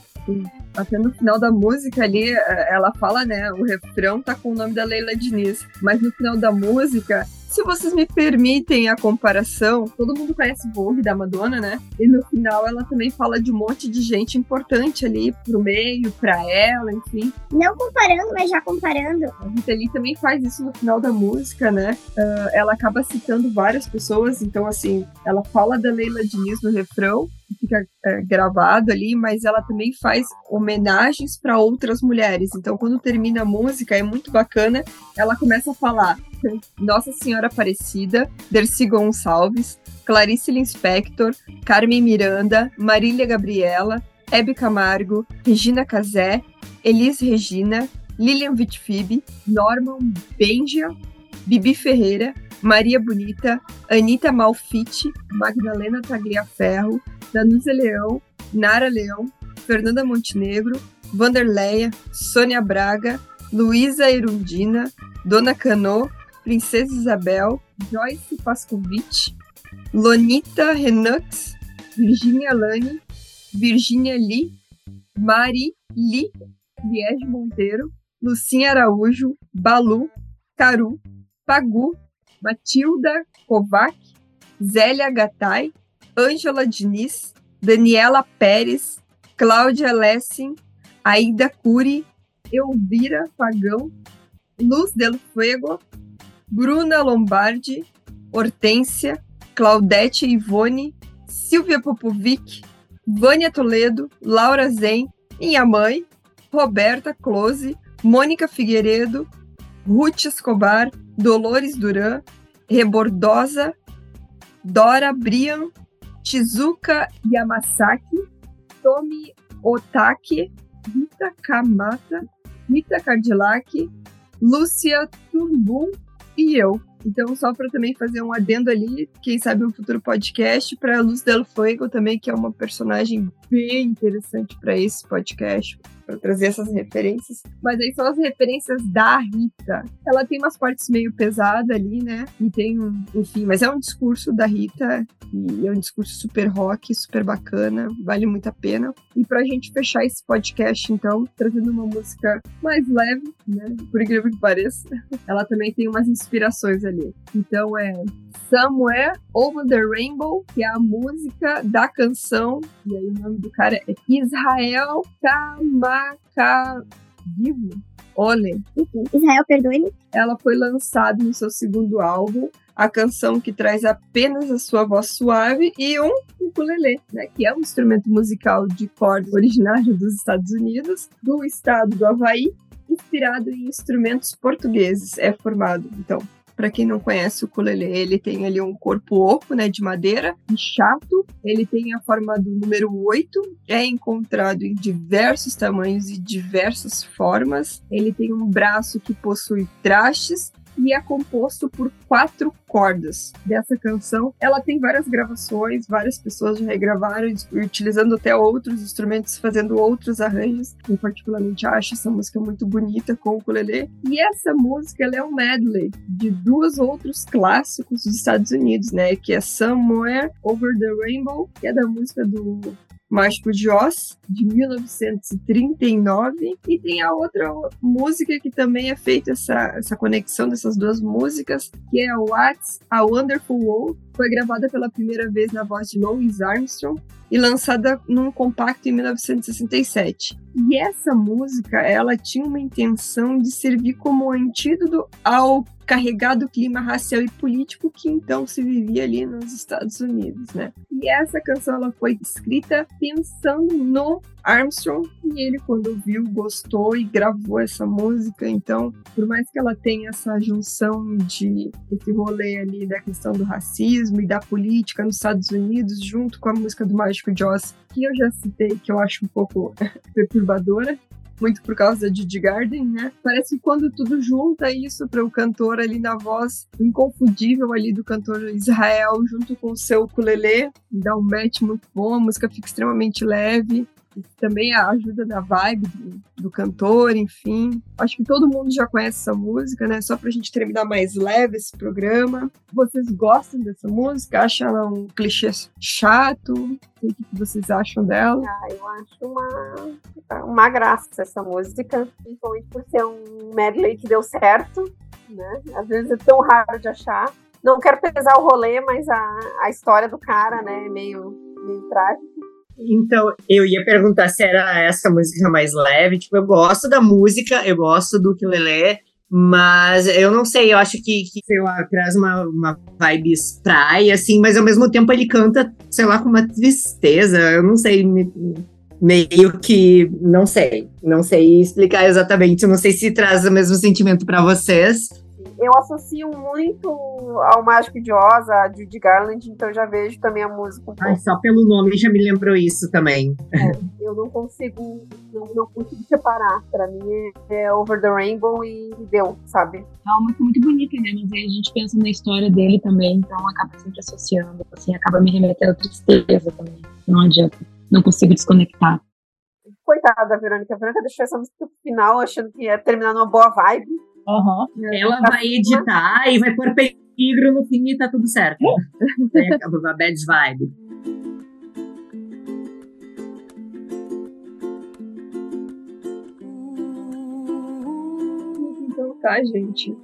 Até no final da música ali, eh, ela fala, né? O refrão tá com o nome da Leila Diniz. Mas no final da música, Se vocês me permitem a comparação, todo mundo conhece Vogue da Madonna, né? E no final ela também fala de um monte de gente importante ali pro meio, pra ela, enfim. Não comparando, mas já comparando. A Rita Lee também faz isso no final da música, né? Uh, ela acaba citando várias pessoas, então assim, ela fala da Leila Diniz no refrão, fica é, gravado ali, mas ela também faz homenagens para outras mulheres. Então, quando termina a música, é muito bacana. Ela começa a falar (laughs) Nossa Senhora Aparecida, Dercy Gonçalves, Clarice Lispector, Carmen Miranda, Marília Gabriela, Hebe Camargo, Regina Casé, Elis Regina, Lilian Vitfib, Norman Benja, Bibi Ferreira, Maria Bonita, Anitta Malfite, Magdalena Tagliaferro, Danúzia Leão, Nara Leão, Fernanda Montenegro, Vanderleia, Sônia Braga, Luísa Erundina, Dona Canô, Princesa Isabel, Joyce Pascovitch, Lonita Renux, Virginia Lani, Virginia Lee, Mari Lee, Liege Monteiro, Lucinha Araújo, Balu, Caru, Pagu, Matilda Kovac, Zélia Gattai, Ângela Diniz, Daniela Pérez, Cláudia Lessing, Aida Curi, Elvira Pagão, Luz del Fuego, Bruna Lombardi, Hortência, Claudete Ivone, Silvia Popovic, Vânia Toledo, Laura Zen, minha mãe, Roberta Close, Mônica Figueiredo, Ruth Escobar, Dolores Duran, Rebordosa, Dora Brian, Shizuka Yamasaki, Tomi Otake, Rita Kamata, Rita Cadillac, Lúcia Turbum e eu. Então, só para também fazer um adendo ali, quem sabe um futuro podcast para Luz Del Fuego também, que é uma personagem bem interessante para esse podcast, para trazer essas referências. Mas aí são as referências da Rita. Ela tem umas partes meio pesadas ali, né? E tem um, enfim, mas é um discurso da Rita e é um discurso super rock, super bacana, vale muito a pena. E pra gente fechar esse podcast, então, trazendo uma música mais leve, né? Por incrível que pareça, ela também tem umas inspirações ali. Então é Somewhere Over the Rainbow, que é a música da canção, e aí o nome do cara é Israel Kamakavivo. Olha. Israel, perdoe-me. Ela foi lançada no seu segundo álbum, a canção que traz apenas a sua voz suave e um ukulele, né, que é um instrumento musical de corda originário dos Estados Unidos, do estado do Havaí, inspirado em instrumentos portugueses. É formado, então, para quem não conhece o ukulele, ele tem ali um corpo oco, né, de madeira, chato. Ele tem a forma do número 8, é encontrado em diversos tamanhos e diversas formas. Ele tem um braço que possui trastes e é composto por quatro cordas dessa canção. Ela tem várias gravações, várias pessoas já regravaram, utilizando até outros instrumentos, fazendo outros arranjos. Eu particularmente acho essa música muito bonita com o ukulele. E essa música é um medley de dois outros clássicos dos Estados Unidos, né? Que é Somewhere Over the Rainbow, que é da música do Mágico de Oz, de 1939, e tem a outra música que também é feita essa, essa conexão dessas duas músicas, que é What's a Wonderful World, foi gravada pela primeira vez na voz de Louis Armstrong e lançada num compacto em 1967. E essa música, ela tinha uma intenção de servir como antídoto ao carregado clima racial e político que então se vivia ali nos Estados Unidos, né? E essa canção ela foi escrita pensando no Armstrong e ele quando viu gostou e gravou essa música. Então, por mais que ela tenha essa junção de esse rolê ali da questão do racismo e da política nos Estados Unidos, junto com a música do Mágico Joss, que eu já citei, que eu acho um pouco (laughs) perturbadora, muito por causa da Didi Garden, né? Parece que quando tudo junta isso para o cantor ali na voz inconfundível ali do cantor Israel junto com o seu ukulele, dá um match muito bom, a música fica extremamente leve, também ajuda na vibe do, do, cantor, enfim. Acho que todo mundo já conhece essa música, né? Só pra gente terminar mais leve esse programa. Vocês gostam dessa música? Acham ela um clichê chato? o que vocês acham dela. Ah, eu acho uma, uma graça essa música, principalmente por ser um medley que deu certo, né? Às vezes é tão raro de achar. Não quero pesar o rolê, mas a, a história do cara, né, é meio, meio trágica. Então, eu ia perguntar se era essa música mais leve. Tipo, eu gosto da música, eu gosto do que Lelê, mas eu não sei, eu acho que, que sei lá, traz uma, uma vibe praia, assim, mas ao mesmo tempo ele canta, sei lá, com uma tristeza. Eu não sei, me, meio que. Não sei. Não sei explicar exatamente. Eu não sei se traz o mesmo sentimento para vocês eu associo muito ao Mágico de Oz, a Judy Garland, então eu já vejo também a música. Um Ai, só pelo nome já me lembrou isso também. É, eu não consigo, não, não consigo separar. Pra mim é Over the Rainbow e deu, sabe? É uma música muito bonita, né? Mas aí a gente pensa na história dele também, então acaba sempre associando, assim, acaba me remetendo à tristeza também. Não adianta, não consigo desconectar. Coitada da Verônica. A Verônica deixou essa música no final achando que ia terminar numa boa vibe. Uhum. Ela vai editar e vai pôr peligro no fim e tá tudo certo. Aí acaba a bad vibe. Então tá, gente.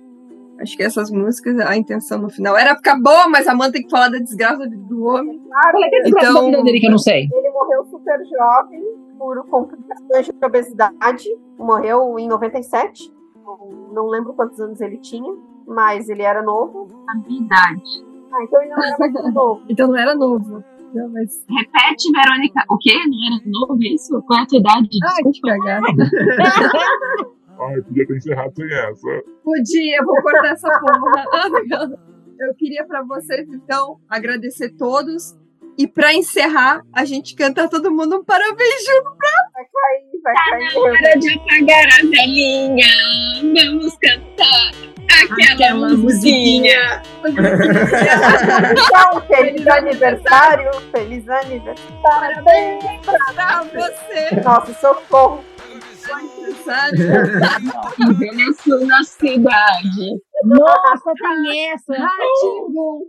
Acho que essas músicas, a intenção no final era ficar boa, mas a Amanda tem que falar da desgraça do homem. Claro, é então, dele que eu não sei. Ele morreu super jovem por complicações de obesidade. Morreu em 97 não lembro quantos anos ele tinha, mas ele era novo. A minha idade. Ah, então ele não era muito novo. (laughs) então não era novo. Não, mas... Repete, Verônica. O quê? Não era novo isso? Qual é a tua idade? Ai, que cagada. (laughs) Ai, podia ter encerrado sem essa. Podia, vou cortar essa porra. (laughs) Eu queria para vocês, então, agradecer todos e para encerrar, a gente canta todo mundo um parabéns junto pra. Cair, vai tá cair. Tá na hora de apagar a velhinha. Vamos cantar aquela, aquela musiquinha. então, (laughs) feliz aniversário, feliz aniversário. Parabéns pra você. Nossa, socorro. Envelheceu na cidade. Nossa, tem essa. Ratinho.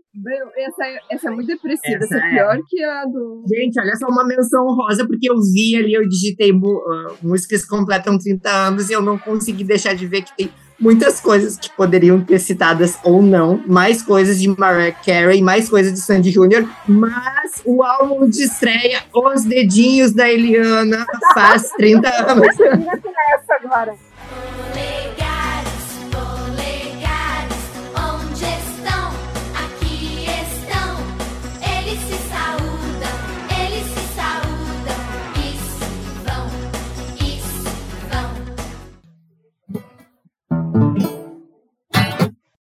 Essa, é, essa é muito depressiva. Essa, essa é pior que a do. Gente, olha só uma menção rosa, porque eu vi ali, eu digitei uh, músicas que completam 30 anos e eu não consegui deixar de ver que tem muitas coisas que poderiam ter citadas ou não, mais coisas de Mariah Carey, mais coisas de Sandy Júnior, mas o álbum de estreia, Os Dedinhos da Eliana, faz 30 anos. agora.